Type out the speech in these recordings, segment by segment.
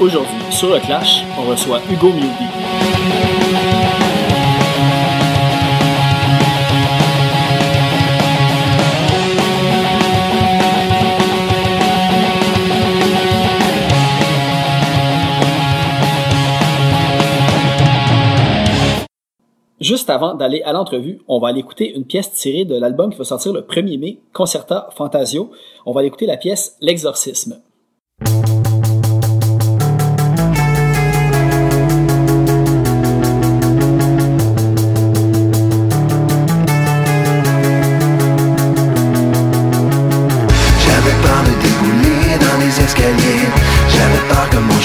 Aujourd'hui, sur le Clash, on reçoit Hugo Mewby. Juste avant d'aller à l'entrevue, on va aller écouter une pièce tirée de l'album qui va sortir le 1er mai, Concerta Fantasio. On va aller écouter la pièce L'exorcisme.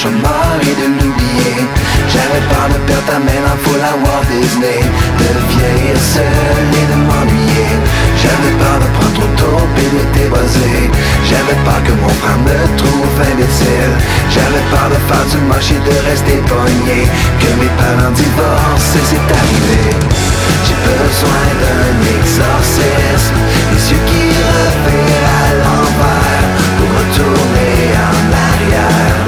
Chômeur et de l'oublier. J'avais peur de perdre ta main dans foule à Disney De vieillir seul et de m'ennuyer. J'avais peur de prendre trop tôt et de t'évaser J'avais peur que mon frère me trouve imbécile. J'avais peur de faire du moche et de rester pogné Que mes parents divorcent c'est arrivé. J'ai besoin d'un exorcisme. Les yeux qui revirent à l'envers Pour retourner en arrière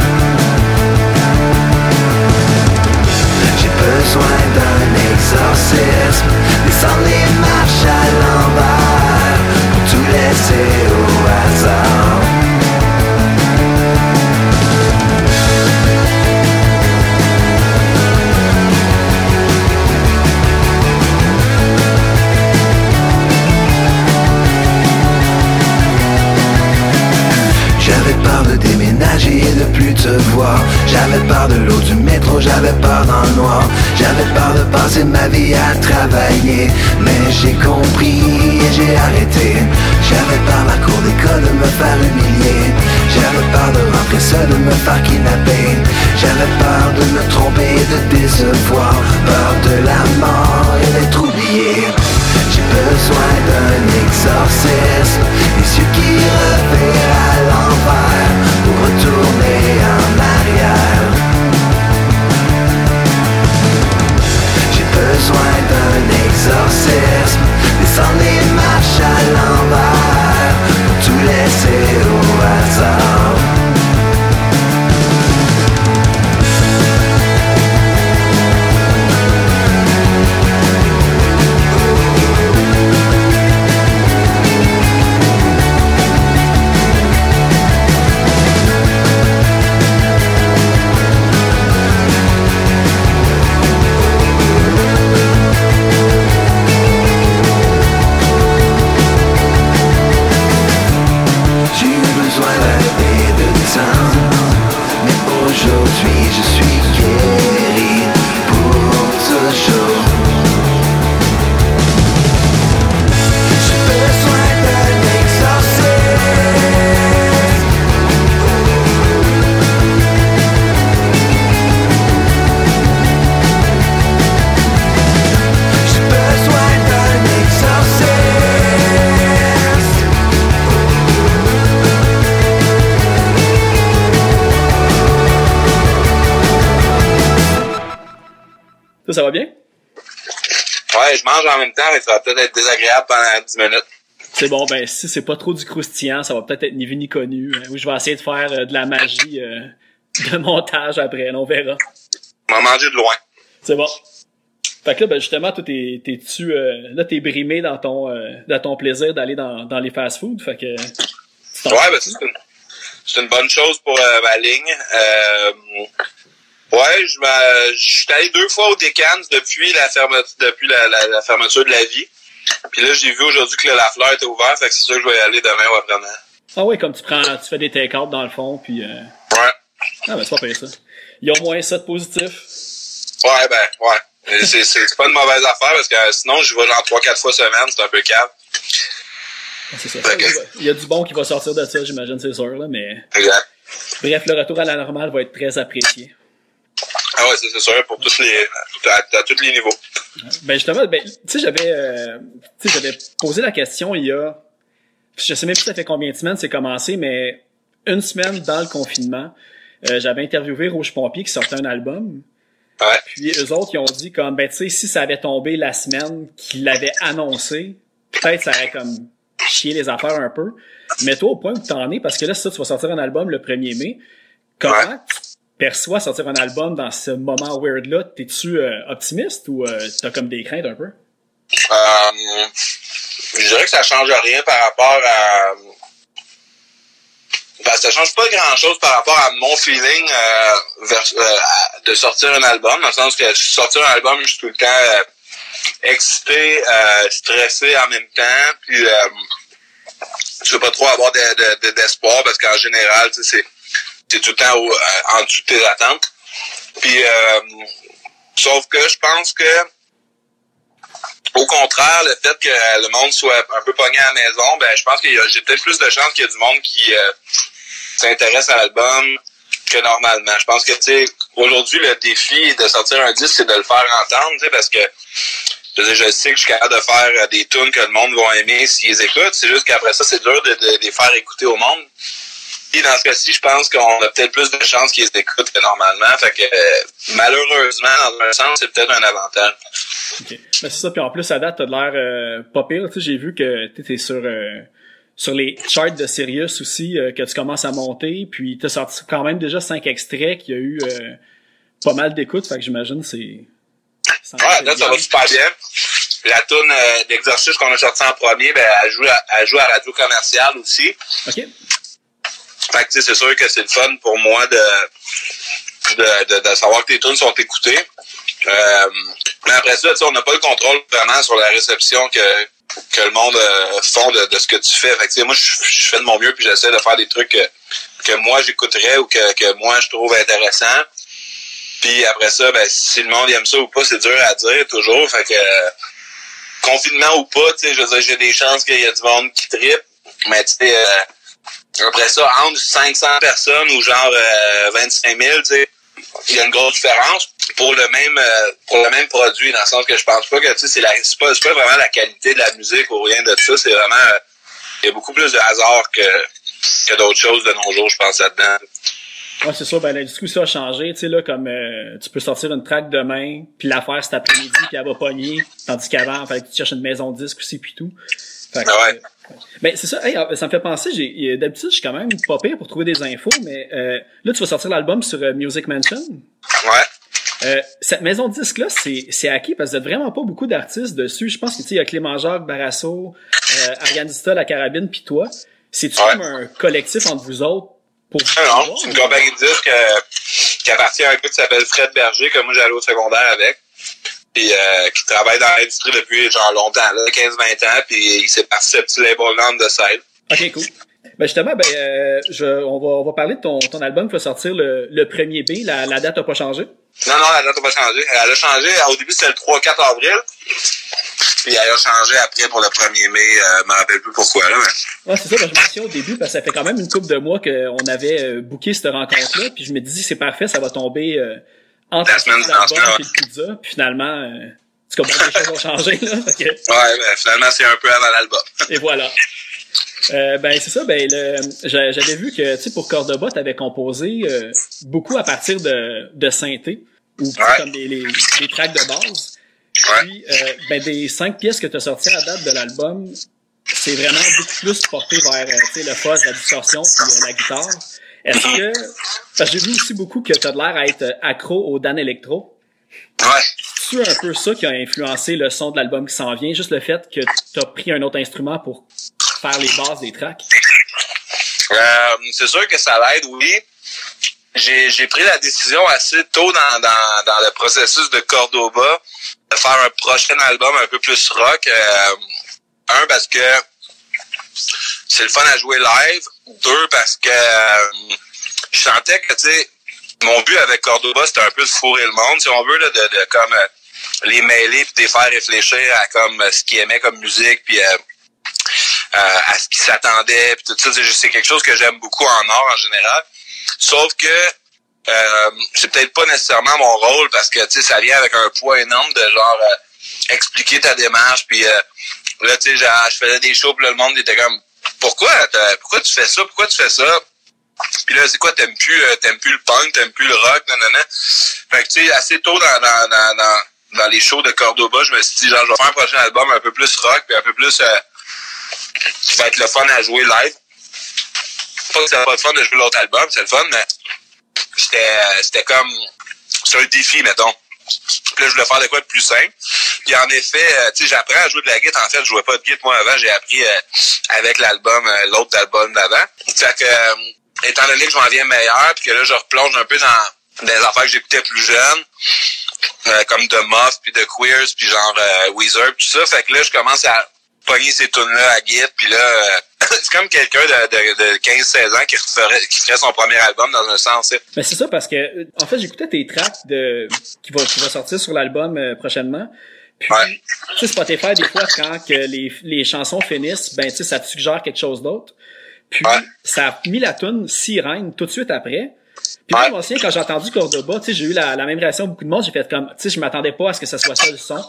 besoin d'un exorcisme. Descendre les marches à l'envers tout laisser au Ça, ça va bien? Ouais, je mange en même temps, mais ça va peut-être être désagréable pendant 10 minutes. C'est bon, ben si c'est pas trop du croustillant, ça va peut-être être ni vu ni connu. hein. Oui, je vais essayer de faire euh, de la magie euh, de montage après, on verra. On va manger de loin. C'est bon. Fait que là, ben justement, toi, t'es, t'es-tu, euh, là, t'es brimé dans ton, dans ton plaisir d'aller dans, dans les fast-foods. Fait que. tu Ouais, ben c'est une, c'est une bonne chose pour ma ligne. Ouais, je suis allé deux fois au Décans depuis la fermeture, depuis la, la, la fermeture de la vie. Puis là, j'ai vu aujourd'hui que le Lafleur était ouvert, fait que c'est sûr que je vais y aller demain ou après-demain. Ah ouais, comme tu prends, tu fais des take-out dans le fond, puis. Euh... Ouais. Ah ben c'est pas pire ça. Il y a au moins ça de positif. Ouais, ben, ouais. C'est, pas une mauvaise affaire parce que euh, sinon, je vais genre 3-4 fois semaine, c'est un peu calme. Ah, C'est ça. Il y a du bon qui va sortir de ça, j'imagine, c'est sûr, là, mais. Exact. Bref, le retour à la normale va être très apprécié. Ah ouais, c'est sûr, pour tous les, à, tous les niveaux. Ben justement, ben, tu sais, j'avais, euh, tu sais, j'avais posé la question il y a, je sais même plus ça fait combien de semaines c'est commencé, mais une semaine dans le confinement, euh, j'avais interviewé Rouge Pompier qui sortait un album. Ouais. Puis eux autres, ils ont dit comme, ben tu sais, si ça avait tombé la semaine qu'il l'avait annoncé, peut-être ça aurait comme chier les affaires un peu. Mais toi, au point où t'en es, parce que là, ça, tu vas sortir un album le 1er mai, comment Ouais. tu perçois sortir un album dans ce moment weird-là? T'es-tu euh, optimiste ou euh, t'as comme des craintes un peu? Euh, je dirais que ça change rien par rapport à. Ben, ça change pas grand chose par rapport à mon feeling euh, vers- de sortir un album, dans le sens que sortir un album, je suis tout le temps excité, stressé en même temps, puis je veux pas trop avoir de- de- d'espoir parce qu'en général, tu sais, c'est t'es tout le temps euh, en dessous de tes attentes. Puis euh, sauf que je pense que au contraire, le fait que le monde soit un peu pogné à la maison, ben je pense que j'ai peut-être plus de chances qu'il y a du monde qui euh, s'intéresse à l'album que normalement. Je pense que tu sais, aujourd'hui le défi de sortir un disque, c'est de le faire entendre, tu sais, parce que je, sais que je suis capable de faire euh, des tunes que le monde va aimer s'ils écoutent. C'est juste qu'après ça, c'est dur de les faire écouter au monde. Dans ce cas-ci, je pense qu'on a peut-être plus de chances qu'ils écoutent que normalement. Fait que euh, malheureusement, dans un sens, c'est peut-être un avantage. Ok. Ben, c'est ça, puis en plus, à date, t'as de l'air euh, pas pire. Tu sais, j'ai vu que tu es sur, euh, sur les charts de Sirius aussi, euh, que tu commences à monter, puis t'as sorti quand même déjà cinq extraits qui a eu euh, pas mal d'écoutes, fait que j'imagine c'est... Ouais, là, ça va super bien. La toune euh, d'exercice qu'on a sorti en premier, ben, elle joue à, elle joue à radio commerciale aussi. Ok. Fait que, c'est sûr que c'est le fun pour moi de, de, de, de savoir que tes tunes sont écoutées. Euh, mais après ça, on n'a pas le contrôle vraiment sur la réception que, que le monde euh, font de, de ce que tu fais. Fait que, moi, je, fais de mon mieux puis j'essaie de faire des trucs que, que moi j'écouterais ou que, que moi je trouve intéressant. Puis après ça, ben, si le monde aime ça ou pas, c'est dur à dire toujours. Fait que confinement ou pas, tu sais, je j'ai des chances qu'il y a du monde qui tripe. Mais tu sais, euh, après ça, entre 500 personnes ou genre euh, 25 000, tu sais, il y a une grosse différence pour le même euh, pour le même produit, dans le sens que je pense pas que tu sais, c'est la c'est pas, c'est pas vraiment la qualité de la musique ou rien de ça, c'est vraiment euh, il y a beaucoup plus de hasard que, que d'autres choses de nos jours, je pense là-dedans. Ouais, c'est sûr, ben l'industrie ça a changé, tu sais là comme euh, tu peux sortir une track demain, puis la faire cet après-midi, puis elle va pogner, tandis qu'avant, fallait que tu cherches une maison de disque aussi puis tout. Fait que, Ah ouais. Ben c'est ça, hey, euh, ça me fait penser, j'ai a- d'habitude je suis quand même pas pire pour trouver des infos, mais euh, là tu vas sortir l'album sur euh, Music Mansion. Ouais. Euh, cette maison de disque là, c'est c'est acquis parce que vous êtes vraiment pas beaucoup d'artistes dessus. Je pense que tu sais il y a Clément Jacques, Barasso, euh, Arianista, la carabine puis toi. C'est-tu Ouais. comme un collectif entre vous autres pour vous Non, voir, c'est une compagnie de disques euh, qui appartient à un gars qui s'appelle Fred Berger, que moi j'allais au secondaire avec. Puis euh, qui travaille dans l'industrie depuis genre longtemps, là, 15-20 ans, puis il s'est parti ce petit label de scène. Ok, cool. Ben justement, ben euh, je, on va on va parler de ton, ton album qui va sortir le, le 1er B. La, la date a pas changé? Non, non, la date n'a pas changé. Elle a changé. Au début, c'était le 3-4 avril. Puis elle a changé après pour le 1er mai. Euh, je me rappelle plus pourquoi, là. Mais... Ouais, c'est ça. Ben, je me souviens au début parce que ça fait quand même une couple de mois qu'on avait euh, booké cette rencontre-là. Puis je me dis c'est parfait, ça va tomber euh, entre La semaine et le pizza. Puis finalement, euh, tu comprends que les choses ont changé là. Que- Ouais, ben, finalement, c'est un peu avant l'album. et voilà. Euh, ben c'est ça. Ben j'avais vu que tu sais pour Cordoba, t'avais composé euh, beaucoup à partir de de synthé ou tu Ouais. comme les, les les tracks de base. Ouais. Puis euh, ben des cinq pièces que tu as sorties à date de l'album, c'est vraiment beaucoup plus porté vers tu sais le fuzz, la distorsion puis la guitare. Est-ce que parce que j'ai vu aussi beaucoup que tu as l'air à être accro au Dan Electro. Ouais. C'est un peu ça qui a influencé le son de l'album qui s'en vient, juste le fait que tu as pris un autre instrument pour faire les bases des tracks? Euh, c'est sûr que ça l'aide, oui. J'ai, j'ai pris la décision assez tôt dans, dans, dans le processus de Cordoba de faire un prochain album un peu plus rock. Euh, un, parce que c'est le fun à jouer live. Deux, parce que euh, je sentais que, tu sais, mon but avec Cordoba, c'était un peu de fourrer le monde, si on veut, là, de, de comme euh, les mêler puis de les faire réfléchir à comme ce qu'ils aimaient comme musique, puis euh, euh, à ce qu'ils s'attendaient, puis tout ça. C'est quelque chose que j'aime beaucoup en art en général. Sauf que euh, c'est peut-être pas nécessairement mon rôle parce que tu sais ça vient avec un poids énorme de genre euh, expliquer ta démarche puis là tu sais je faisais des shows puis le monde était comme pourquoi? Pourquoi tu fais ça? Pourquoi tu fais ça? Puis là c'est quoi t'aimes plus euh, t'aimes plus le punk t'aimes plus le rock nanana. Fait que tu sais assez tôt dans dans, dans dans les shows de Cordoba je me suis dit genre je vais faire un prochain album un peu plus rock puis un peu plus euh, qui va être le fun à jouer live. Pas que c'est pas le fun de jouer l'autre album c'est le fun mais c'était c'était comme c'est un défi, mettons. Puis là, je voulais faire de quoi de plus simple. Puis en effet, euh, tu sais, j'apprends à jouer de la guitare. En fait, je jouais pas de guitare moi avant. J'ai appris euh, avec l'album, euh, l'autre album d'avant. Fait que, étant donné que je m'en viens meilleur, puis que là, je replonge un peu dans des affaires que j'écoutais plus jeune, comme The Muff, puis The Queers, puis genre Weezer, tout ça. Fait que là, je commence à pogner ces tunes-là à guide, puis là, euh, c'est comme quelqu'un de, de, de 15-16 ans qui ferait, qui ferait son premier album dans un sens. Mais c'est ça, parce que, euh, en fait, j'écoutais tes tracks de, qui va, qui va sortir sur l'album euh, prochainement. Puis, ouais. tu sais, Spotify, des fois, quand que les, les chansons finissent, ben, tu sais, ça te suggère quelque chose d'autre. Puis, ça a mis la tune Sirène tout de suite après. Puis moi, aussi, quand j'ai entendu Cordoba, tu sais, j'ai eu la, la même réaction beaucoup de monde. J'ai fait comme, tu sais, je m'attendais pas à ce que ça soit ça le son.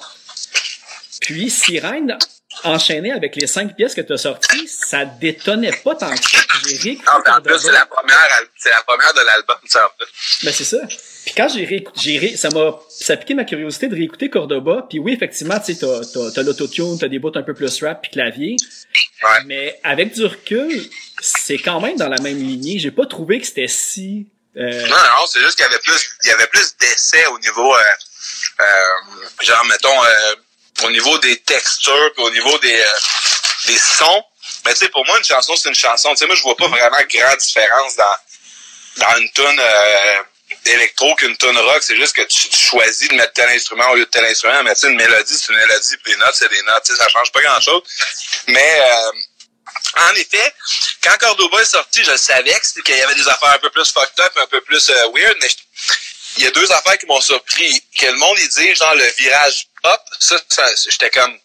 Puis Sirène, enchaîné avec les cinq pièces que tu as sorties, ça détonnait pas tant que ça. J'ai réécouté. Non, mais en plus, c'est la première, c'est la première de l'album, ça, en. Ben, c'est ça. Puis quand j'ai réécouté, j'ai ré... ça m'a, ça a piqué ma curiosité de réécouter Cordoba. Puis oui, effectivement, tu sais, t'as, t'as, t'as l'autotune, t'as des bouts un peu plus rap puis clavier. Ouais. Mais avec du recul, c'est quand même dans la même lignée. J'ai pas trouvé que c'était si, euh... Non, non, c'est juste qu'il y avait plus, il y avait plus d'essais au niveau, euh, euh, genre, mettons, euh, au niveau des textures, puis au niveau des, euh, des sons. Mais tu sais, pour moi, une chanson, c'est une chanson. Tu sais, moi, je vois pas vraiment grande différence dans, dans une tune euh, électro qu'une tune rock. C'est juste que tu, choisis de mettre tel instrument au lieu de tel instrument. Mais tu une mélodie, c'est une mélodie, puis des notes, c'est des notes. Tu sais, ça change pas grand-chose. Mais... Euh, en effet, quand Cordoba est sorti, je savais qu'il y avait des affaires un peu plus fucked up, un peu plus euh, weird, mais il y a deux affaires qui m'ont surpris. Que le monde, il dit, genre, le virage pop, ça, ça j'étais comme,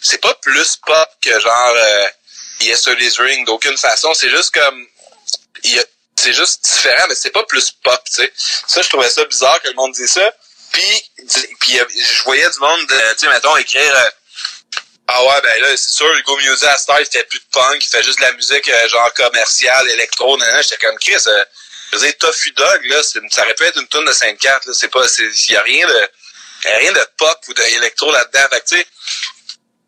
c'est pas plus pop que genre, euh, Yesterday's Ring, d'aucune façon. C'est juste comme, c'est juste différent, mais c'est pas plus pop, tu sais. Ça, je trouvais ça bizarre que le monde dise ça. Puis, puis je voyais du monde, euh, tu sais, mettons, écrire, euh, ah ouais, ben là, c'est sûr, Hugo Music à Star, il fait plus de punk, il fait juste de la musique euh, genre commerciale, électro, nan, J'étais comme Chris, euh, je veux dire, Toffee Dog, là, ça aurait pu être une tonne de 5-4, là. C'est pas, il y a rien de, y a rien de pop ou d'électro là-dedans. Fait que, tu sais,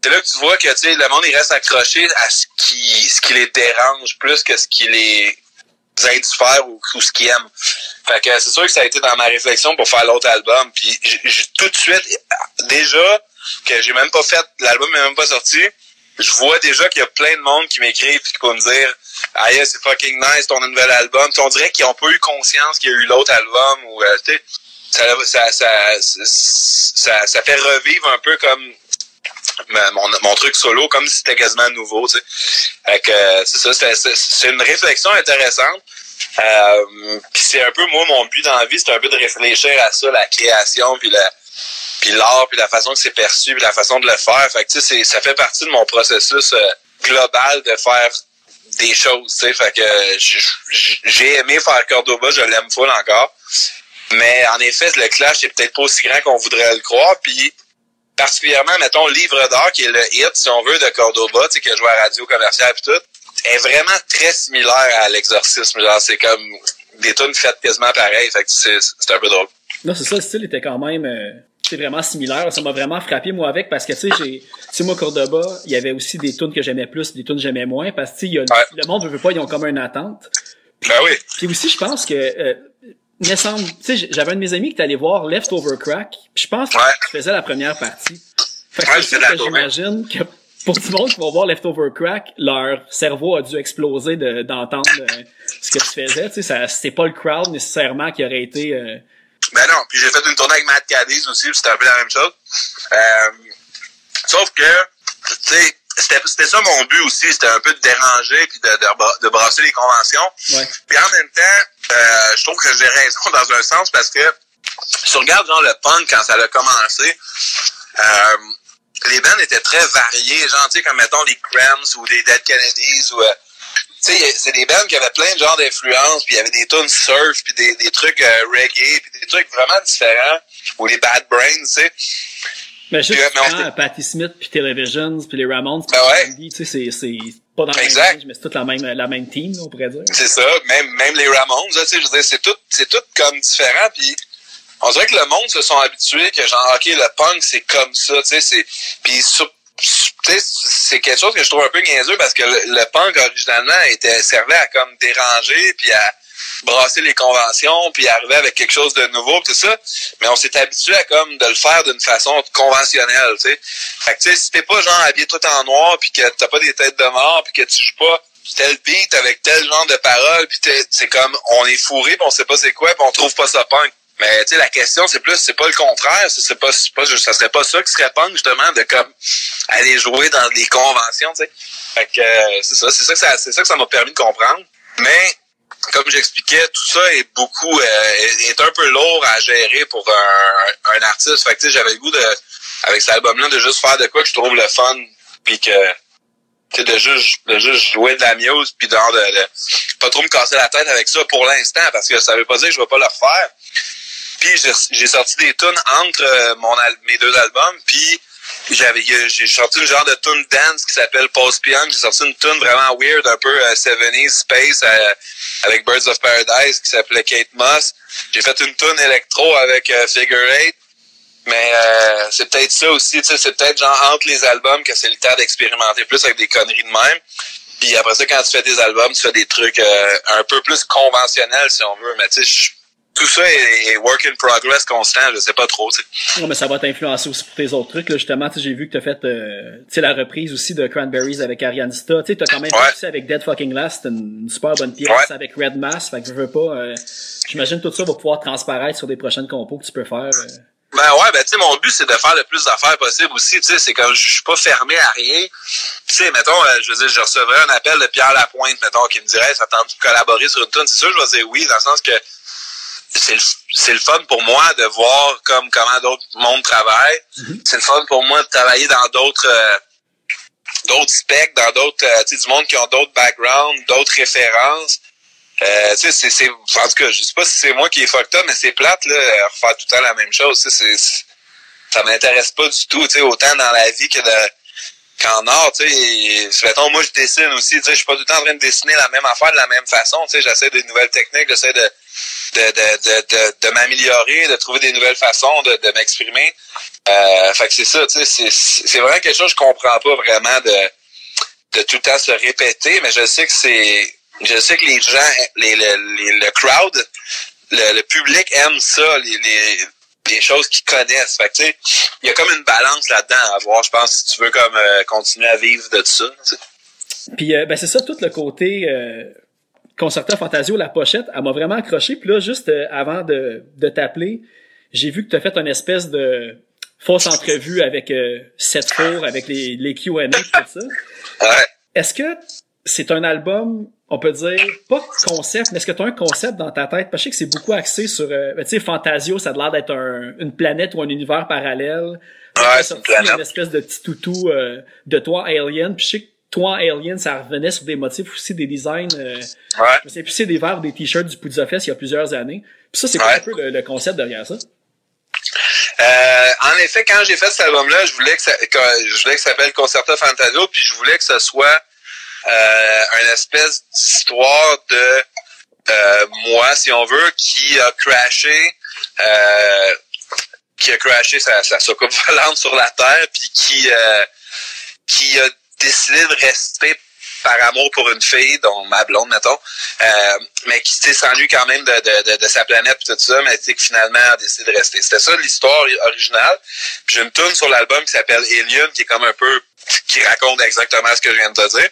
c'est là que tu vois que, tu sais, le monde, il reste accroché à ce qui, ce qui les dérange plus que ce qui les indiffère ou, ce qu'ils aiment. Fait que c'est sûr que ça a été dans ma réflexion pour faire l'autre album. Puis, tout de suite, déjà, que j'ai même pas fait, l'album n'est même pas sorti, je vois déjà qu'il y a plein de monde qui m'écrivent et qui peut me dire Ah yeah, c'est fucking nice ton nouvel album. on dirait qu'ils ont pas eu conscience qu'il y a eu l'autre album ou euh, ça, ça, ça, ça, fait revivre un peu comme mon, mon truc solo, comme si c'était quasiment nouveau. Tu sais. que c'est ça, c'est une réflexion intéressante. Euh, puis c'est un peu moi mon but dans la vie, c'est un peu de réfléchir à ça, la création, puis la puis l'art, puis la façon que c'est perçu, puis la façon de le faire. Fait que, sais, ça fait partie de mon processus euh, global de faire des choses, tu sais. Fait que j'ai aimé faire Cordoba, je l'aime full encore. Mais en effet, le clash est peut-être pas aussi grand qu'on voudrait le croire. Puis particulièrement, mettons, Livre d'or, qui est le hit, si on veut, de Cordoba, tu sais, qui a joué à radio commerciale et tout, est vraiment très similaire à l'exorcisme. Genre, c'est comme des tunes faites quasiment pareil. Fait que c'est un peu drôle. Non, c'est ça, le style était quand même euh, c'est vraiment similaire. Ça m'a vraiment frappé moi avec parce que tu sais j'ai tu sais moi Cordoba, il y avait aussi des tunes que j'aimais plus, des tunes que j'aimais moins parce que le monde veut pas, ils ont comme une attente. ben oui. Puis aussi je pense que euh, me semble, tu sais j'avais un de mes amis qui est allé voir Leftover Crack, puis je pense qu'il faisait la première partie. Fait que, que j'imagine que pour tout le monde qui va voir Leftover Crack, leur cerveau a dû exploser d'entendre euh, ce que tu faisais. Tu sais, c'est pas le crowd nécessairement qui aurait été euh, ben non, puis j'ai fait une tournée avec Matt Cadiz aussi, c'était un peu la même chose. Euh, sauf que, tu sais, c'était ça mon but aussi, c'était un peu de déranger puis de, de, de brasser les conventions. Ouais. Puis en même temps, euh, je trouve que j'ai raison dans un sens parce que si tu regardes genre le punk quand ça a commencé, euh, les bands étaient très variés, genre tu sais comme mettons les Cramps ou les Dead Kennedys ou euh, tu sais, c'est des bands qui avaient plein de genres d'influences, puis il y avait des tunes surf, puis des, des trucs euh, reggae, puis des trucs vraiment différents, ou les Bad Brains, tu sais. Mais juste puis, Patti Smith, puis Televisions, puis les Ramones, ben ouais. tu sais, c'est pas dans exact. même range, mais c'est toute la même, la même team, on pourrait dire. C'est ça, même, même les Ramones, tu sais, je veux dire, c'est tout, c'est tout comme différent, puis on dirait que le monde se sont habitués que genre, ok, le punk, c'est comme ça, tu sais, c'est, puis c'est quelque chose que je trouve un peu niaiseux parce que le, punk originalement était servait à comme déranger puis à brasser les conventions puis arriver avec quelque chose de nouveau tout ça mais on s'est habitué à comme de le faire d'une façon conventionnelle tu sais fait que tu sais si t'es pas genre habillé tout en noir puis que t'as pas des têtes de mort puis que tu joues pas tel beat avec tel genre de paroles puis c'est comme on est fourré puis on sait pas c'est quoi puis on trouve pas ça punk mais tu sais, la question, c'est plus, c'est pas le contraire. C'est pas, pas, ça serait pas ça qui serait punk, justement, de comme aller jouer dans des conventions, tu sais. Fait que euh, c'est ça, c'est ça que ça, c'est ça que ça m'a permis de comprendre. Mais comme j'expliquais, tout ça est beaucoup euh, est un peu lourd à gérer pour un, un artiste. Fait que tu j'avais le goût de avec cet album-là de juste faire de quoi que je trouve le fun, puis que de juste de juste jouer de la muse puis de, de, pas trop me casser la tête avec ça pour l'instant parce que ça veut pas dire que je vais pas le refaire puis j'ai sorti des tunes entre euh, mon mes deux albums, puis j'avais j'ai sorti une genre de tune dance qui s'appelle Pause Piano. J'ai sorti une tune vraiment weird, un peu euh, 70s space euh, avec Birds of Paradise qui s'appelait Kate Moss. J'ai fait une tune électro avec euh, Figure Eight. Mais c'est peut-être ça aussi, tu sais, c'est peut-être genre entre les albums que c'est le temps d'expérimenter plus avec des conneries de même. Puis après ça, quand tu fais des albums, tu fais des trucs un peu plus conventionnels, si on veut. Mais tu sais, tout ça est, work in progress constant, je sais pas trop. Non, mais ça va t'influencer aussi pour tes autres trucs. Là. Justement, j'ai vu que t'as fait euh, la reprise aussi de Cranberries avec Arianista. Tu as quand même ouais. avec Dead Fucking Last, une, super bonne pièce avec Red Mass. Fait que je veux pas. Euh, J'imagine tout ça va pouvoir transparaître sur des prochaines compos que tu peux faire. Euh. Ben ouais, ben tu sais, mon but c'est de faire le plus d'affaires possible aussi, tu sais, c'est comme je suis pas fermé à rien. Tu sais, mettons, euh, je veux dire, je recevrais un appel de Pierre Lapointe, mettons, qui me dirait, ça tente de collaborer sur une tune, c'est sûr, je vais dire oui, dans le sens que c'est le, c'est le fun pour moi de voir comme comment d'autres mondes travaillent. Mm-hmm. C'est le fun pour moi de travailler dans d'autres euh, d'autres specs, dans d'autres euh, tu sais du monde qui ont d'autres backgrounds, d'autres références. Euh, tu sais, c'est, c'est, en tout cas, je sais pas si c'est moi qui est fucked up, mais c'est plate, là, refaire tout le temps la même chose, c'est, c'est, ça m'intéresse pas du tout, tu sais, autant dans la vie que de, qu'en art, tu sais, mettons, moi, je dessine aussi, tu sais, je suis pas tout le temps en train de dessiner la même affaire de la même façon, tu sais, j'essaie des nouvelles techniques, j'essaie de, de, de, de, de, m'améliorer, de trouver des nouvelles façons de, m'exprimer. Euh, fait que c'est ça, tu sais, c'est vraiment quelque chose que je comprends pas vraiment de, de tout le temps se répéter, mais je sais que c'est, je sais que les gens, les, le crowd, le, public aime ça, les, les, les choses qu'ils connaissent. Fait que, tu il y a comme une balance là-dedans à voir, je pense, si tu veux comme euh, continuer à vivre de ça. Puis, euh, ben c'est ça, tout le côté Concerta Fantasio, la pochette, elle m'a vraiment accroché. Puis là, juste euh, avant de, de t'appeler, j'ai vu que tu as fait une espèce de fausse entrevue avec euh, Seth Four, avec les, les Q&A, tout ça. Ouais. Est-ce que c'est un album, on peut dire, pas concept, mais est-ce que tu as un concept dans ta tête? Parce que je sais que c'est beaucoup axé sur, euh, ben, tu sais, Fantasio, ça a l'air d'être un, une planète ou un univers parallèle. Ouais, c'est une, une espèce de petit toutou euh, de toi, Alien. Puis je sais que toi, Alien, ça revenait sur des motifs aussi, des designs. Euh, ouais. Je sais plus c'est des verres ou des t-shirts du Poudza Fest il y a plusieurs années. Puis ça, c'est ouais. un peu le, le, concept derrière ça? Euh, en effet, quand j'ai fait cet album-là, je voulais que ça, que, je voulais que ça s'appelle Concerto Fantasio, puis je voulais que ce soit euh, une espèce d'histoire de euh, moi, si on veut, qui a crashé, euh, qui a crashé sa, sa soucoupe volante sur la Terre, puis qui euh, qui a décidé de rester par amour pour une fille, dont ma blonde, mettons, euh, mais qui s'ennuie quand même de, de, sa planète et tout ça, mais qui finalement a décidé de rester. C'était ça l'histoire originale. Puis j'ai une tune sur l'album qui s'appelle Alien, qui est comme un peu qui raconte exactement ce que je viens de te dire.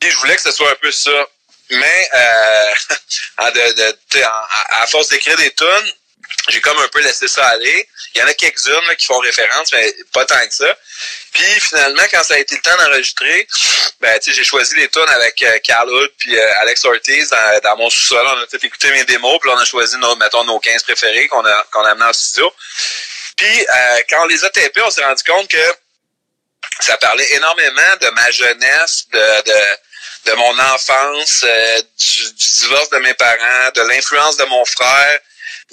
Puis je voulais que ce soit un peu ça. Mais euh, à, à force d'écrire des tunes, j'ai comme un peu laissé ça aller. Il y en a quelques-unes qui font référence, mais pas tant que ça. Puis finalement, quand ça a été le temps d'enregistrer, ben j'ai choisi les tunes avec euh, Carl Hood puis euh, Alex Ortiz dans, dans mon sous-sol. On a tout écouté mes démos, puis on a choisi nos, mettons, nos 15 préférés qu'on a qu'on a amenés en studio. Puis euh, quand on les a tapés, on s'est rendu compte que ça parlait énormément de ma jeunesse, de, de de mon enfance, euh, du, divorce de mes parents, de l'influence de mon frère,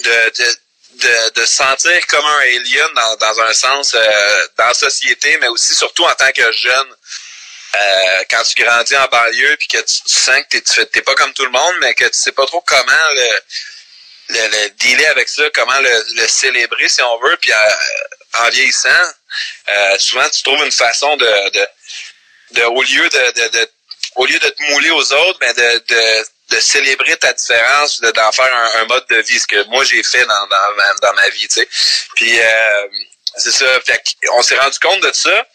de, de de, de sentir comme un alien dans, dans un sens euh, dans la société, mais aussi surtout en tant que jeune. Euh, quand tu grandis en banlieue puis que tu, sens que tu t'es pas comme tout le monde, mais que tu sais pas trop comment le, le, le dealer avec ça, comment le, le célébrer si on veut, puis euh, en vieillissant, euh, souvent tu trouves une façon de, de, de au lieu de, de, de, au lieu de te mouler aux autres, mais de, de de célébrer ta différence, de d'en faire un, mode de vie, ce que moi j'ai fait dans, dans, dans ma vie, tu sais. Puis euh, c'est ça. Fait on s'est rendu compte de ça.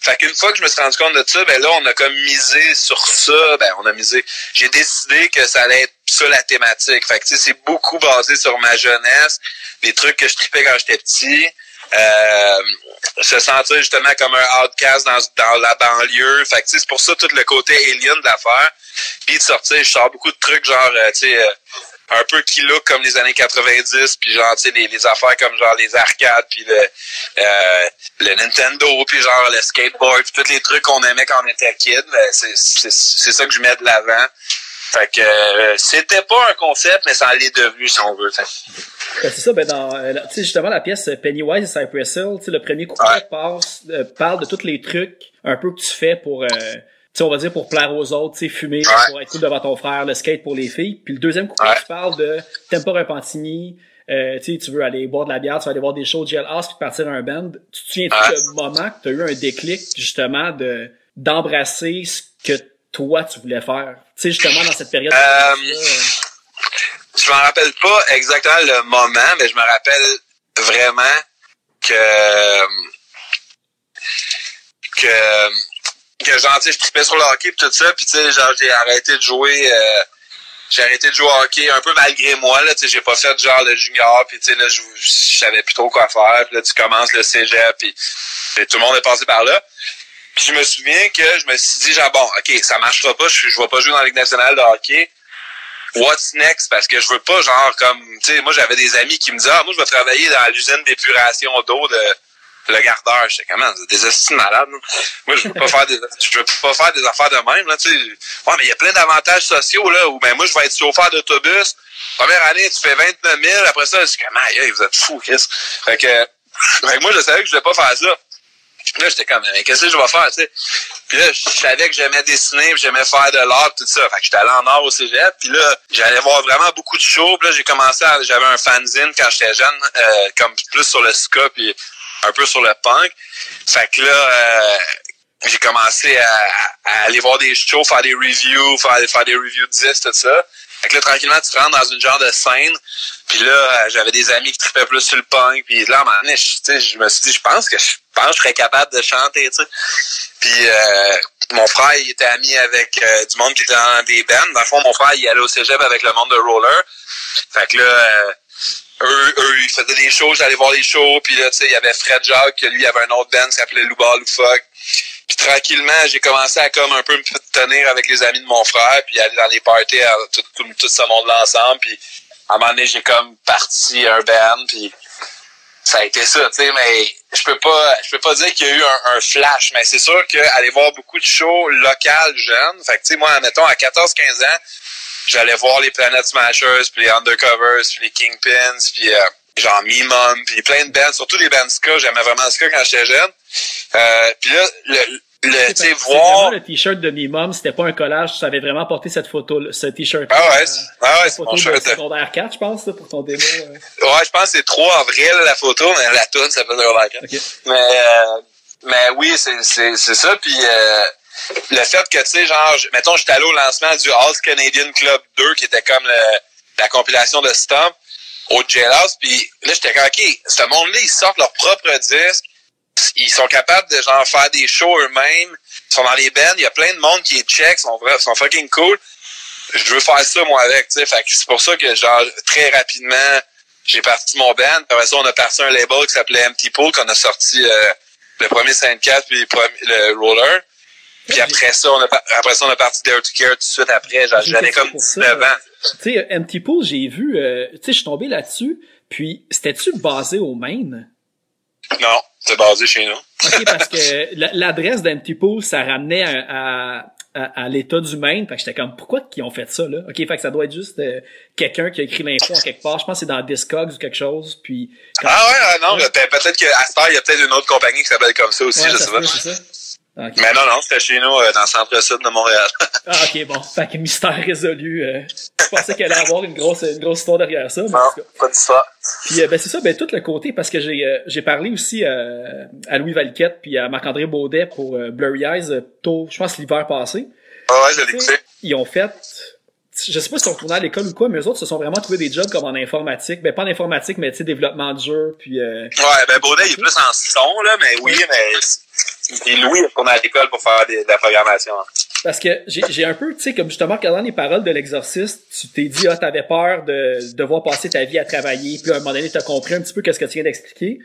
Fait qu'une fois que je me suis rendu compte de ça, ben là, on a comme misé sur ça. Ben, on a misé. J'ai décidé que ça allait être ça la thématique. Fait que tu sais, c'est beaucoup basé sur ma jeunesse, les trucs que je tripais quand j'étais petit. Euh, se sentir justement comme un outcast dans, dans la banlieue. Fait que c'est pour ça tout le côté alien de l'affaire. Puis de sortir, je sors beaucoup de trucs genre, euh, tu sais, euh, un peu qui look comme les années 90, puis genre, tu sais, les, affaires comme genre les arcades, puis le, euh, le Nintendo, puis genre le skateboard, puis tous les trucs qu'on aimait quand on était kid. Ben, c'est ça que je mets de l'avant. Fait que euh, c'était pas un concept, mais ça en est devenu si on veut. Ben, c'est ça, ben dans tu sais justement la pièce Pennywise et Cypress Hill, tu sais le premier couplet parle de tous les trucs un peu que tu fais pour sais, on va dire pour plaire aux autres, tu sais, fumer pour être cool devant ton frère, le skate pour les filles. Puis le deuxième coup, tu parles de t'aimes pas Repentigny, euh, tu veux aller boire de la bière, tu vas aller voir des shows de Jailhouse puis partir un band. Tu te souviens-tu moment que tu as eu un déclic justement de d'embrasser ce que toi tu voulais faire? Tu sais, justement dans cette période. Euh, je m'en rappelle pas exactement le moment, mais je me rappelle vraiment que que que genre, je tripais sur le hockey et tout ça, puis tu sais, genre, j'ai arrêté de jouer, euh, j'ai arrêté de jouer au hockey un peu malgré moi, là, tu sais, j'ai pas fait genre le junior, puis tu sais, là, je savais plus trop quoi faire, puis là, tu commences le cégep, puis tout le monde est passé par là. Puis je me souviens que je me suis dit, genre, bon, OK, ça marchera pas, je, je vais pas jouer dans la Ligue nationale de hockey. What's next? Parce que je veux pas, genre, comme, tu sais, moi, j'avais des amis qui me disaient, ah, moi, je vais travailler dans l'usine d'épuration d'eau de, le gardeur, j'étais comment des estimes malades. Moi, je veux pas faire des je veux pas faire des affaires de même là, tu sais. Ouais, mais il y a plein d'avantages sociaux là où ben moi je vais être chauffeur d'autobus. Première année, tu fais 29 000, après ça, c'est comment hey, vous êtes fous, Chris. Fait que, fait que moi je savais que je devais pas faire ça. Puis là, j'étais comme, qu'est-ce que je vais faire, tu sais? Puis là, je savais que j'aimais dessiner, j'aimais faire de l'art, tout ça. Fait que j'étais allé en art au cégep. Puis là, j'allais voir vraiment beaucoup de shows. Puis là, j'ai commencé à, j'avais un fanzine quand j'étais jeune, euh, comme plus sur le ska, puis un peu sur le punk. Fait que là, euh, j'ai commencé à, aller voir des shows, faire des reviews, faire, faire des reviews de disques, tout ça. Fait que là, tranquillement, tu rentres dans une genre de scène. Puis là, euh, j'avais des amis qui trippaient plus sur le punk. Puis là, à un moment donné, je, me suis dit, je pense que je pense que je serais capable de chanter, tu sais. Puis euh, mon frère, il était ami avec du monde qui était dans des bands. Dans le fond, mon frère, il allait au cégep avec le monde de roller. Fait que là, eux, eux, ils faisaient des shows, j'allais voir les shows, puis là, tu sais, il y avait Fred Jacques, lui, il avait un autre band qui s'appelait Louba Loufoque. Puis tranquillement, j'ai commencé à comme un peu me tenir avec les amis de mon frère, puis aller dans les parties, à tout, tout, ce monde-là ensemble, puis à un moment donné, j'ai comme parti un band, puis ça a été ça, tu sais, mais je peux pas je peux pas dire qu'il y a eu un, flash, mais c'est sûr qu'aller voir beaucoup de shows locales jeunes, fait que tu sais, moi, mettons, à 14-15 ans, j'allais voir les Planet Smashers, puis les Undercovers, puis les Kingpins, puis euh, genre Mimum, puis plein de bands, surtout les bands ska, j'aimais vraiment ska quand j'étais jeune. Euh, puis là, le, le tu sais, voir... le t-shirt de Mimum, c'était pas un collage, tu savais vraiment porter cette photo, ce t-shirt. Ah ouais, ah ouais, c'est mon shirt. de secondaire 4, je pense, pour ton démo. Euh. Ouais, je pense que c'est 3 avril, la photo, mais la tune, ça fait secondaire 4. Okay. Mais, euh, mais oui, c'est, c'est, c'est ça, puis... Euh, le fait que, tu sais, genre, mettons, j'étais allé au lancement du All Canadian Club 2, qui était comme la compilation de Stomp, au Jailhouse, puis là, j'étais comme, OK, ce monde-là, ils sortent leur propre disque, ils sont capables de, genre, faire des shows eux-mêmes, ils sont dans les bands, il y a plein de monde qui est check, sont, sont fucking cool. Je veux faire ça, moi, avec, tu sais, fait c'est pour ça que, genre, très rapidement, j'ai parti mon band, après ça, on a parti un label qui s'appelait Empty Pool, qu'on a sorti euh, le premier 5-4, puis le Roller. Puis après ça, on a, après ça, on a parti Dare to Care tout de suite après. J'avais comme 19 ans. Tu sais, Empty Pool, j'ai vu, euh, tu sais, je suis tombé là-dessus. Puis, c'était-tu basé au Maine? Non, c'est basé chez nous. OK, parce que l'adresse d'Empty Pool, ça ramenait à, à, l'état du Maine. Fait que j'étais comme, pourquoi qu'ils ont fait ça, là? OK, fait que ça doit être juste euh, quelqu'un qui a écrit l'info en quelque part. Je pense que c'est dans Discogs ou quelque chose. Puis, ah ouais, non, peut-être qu'à il y a peut-être une autre compagnie qui s'appelle comme ça aussi, je sais pas. Ça. Mais non, non, c'était chez nous, euh, dans le centre-sud de Montréal. ah, ok, bon. Fait que mystère résolu. Euh, je pensais qu'elle allait avoir une grosse, une grosse histoire derrière ça. Mais non, pas d'histoire. Puis, euh, ben, c'est ça, ben, tout le côté, parce que j'ai, j'ai parlé aussi à Louis Valquette puis à Marc-André Baudet pour Blurry Eyes, tôt, je pense, l'hiver passé. Ah ouais, je l'ai écouté. Ils ont fait, je sais pas si on retourné à l'école ou quoi, mais eux autres se sont vraiment trouvés des jobs comme en informatique. Ben, pas en informatique, mais tu sais, développement de jeu, puis... Ouais, ben, Baudet, il est plus en son, là, mais oui, mais et Louis est à l'école pour faire de la programmation. Parce que j'ai un peu, tu sais, comme justement, regardant les paroles de l'exorciste, tu t'es dit, ah, t'avais peur de, de devoir passer ta vie à travailler, puis à un moment donné, t'as compris un petit peu qu'est-ce que tu viens d'expliquer.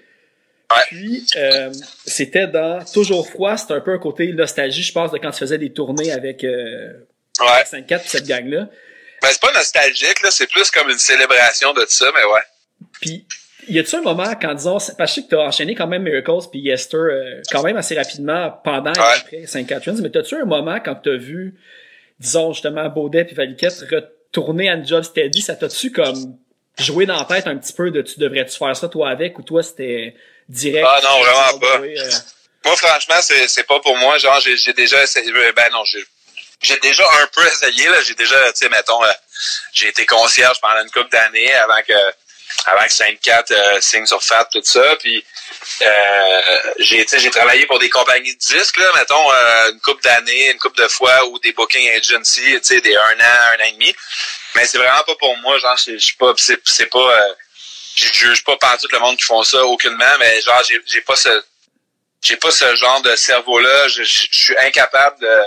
Ouais. Puis, euh, c'était dans Toujours froid, c'était un peu un côté nostalgie, je pense, de quand tu faisais des tournées avec euh, ouais. 5-4 cette gang-là. Ben, c'est pas nostalgique, là, c'est plus comme une célébration de ça, mais ouais. Puis, y a-tu un moment quand disons parce que je sais que t'as enchaîné quand même Miracles puis Yester euh, quand même assez rapidement pendant et après Saint Catharines mais t'as-tu un moment quand t'as vu disons justement Baudet puis Valiquette retourner à une job steady ça t'a-tu comme joué dans la tête un petit peu de tu devrais-tu faire ça toi avec ou toi c'était direct ah non vraiment pas euh? moi franchement c'est c'est pas pour moi genre j'ai j'ai déjà essayé euh, ben non j'ai j'ai déjà un peu essayé là j'ai déjà tu sais mettons j'ai été concierge pendant une couple d'années avant que avant que 5-4 euh, signe sur FAT, tout ça. Puis euh, j'ai j'ai travaillé pour des compagnies de disques, là, mettons, euh, une couple d'années, une couple de fois, ou des booking sais, des un an, un an et demi. Mais c'est vraiment pas pour moi, genre, je suis pas, c'est, c'est pas, euh, je juge pas par tout le monde qui font ça, aucunement, mais genre, j'ai, j'ai pas ce, j'ai pas ce genre de cerveau-là. Je, suis incapable de,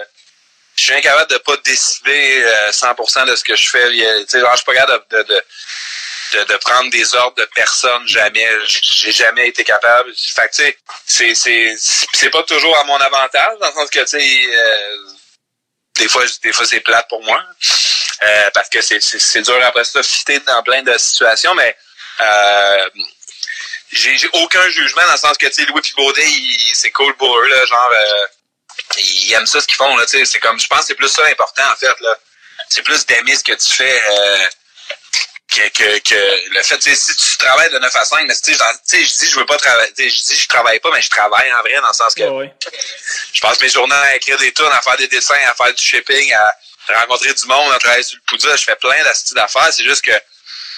je suis incapable de pas décider 100% de ce que je fais. Tu sais, je suis pas capable de, de de, de, prendre des ordres de personne jamais j'ai jamais été capable fait que tu sais c'est c'est pas toujours à mon avantage dans le sens que tu sais euh, des fois des fois c'est plate pour moi euh, parce que c'est c'est dur après ça fitter dans plein de situations mais euh, j'ai aucun jugement dans le sens que tu sais Louis Baudet c'est cool pour eux là genre euh, ils aiment ça ce qu'ils font là tu sais. C'est comme je pense que c'est plus ça l'important en fait là. C'est plus d'aimer ce que tu fais euh, que, que, que le fait, si tu travailles de 9 à 5, mais tu sais, je dis je veux pas travailler, je dis je travaille pas, mais je travaille en vrai dans le sens que je passe mes journées à écrire des tunes, à faire des dessins, à faire du shipping, à rencontrer du monde, à travailler sur le poudre, je fais plein d'astuces d'affaires, c'est juste que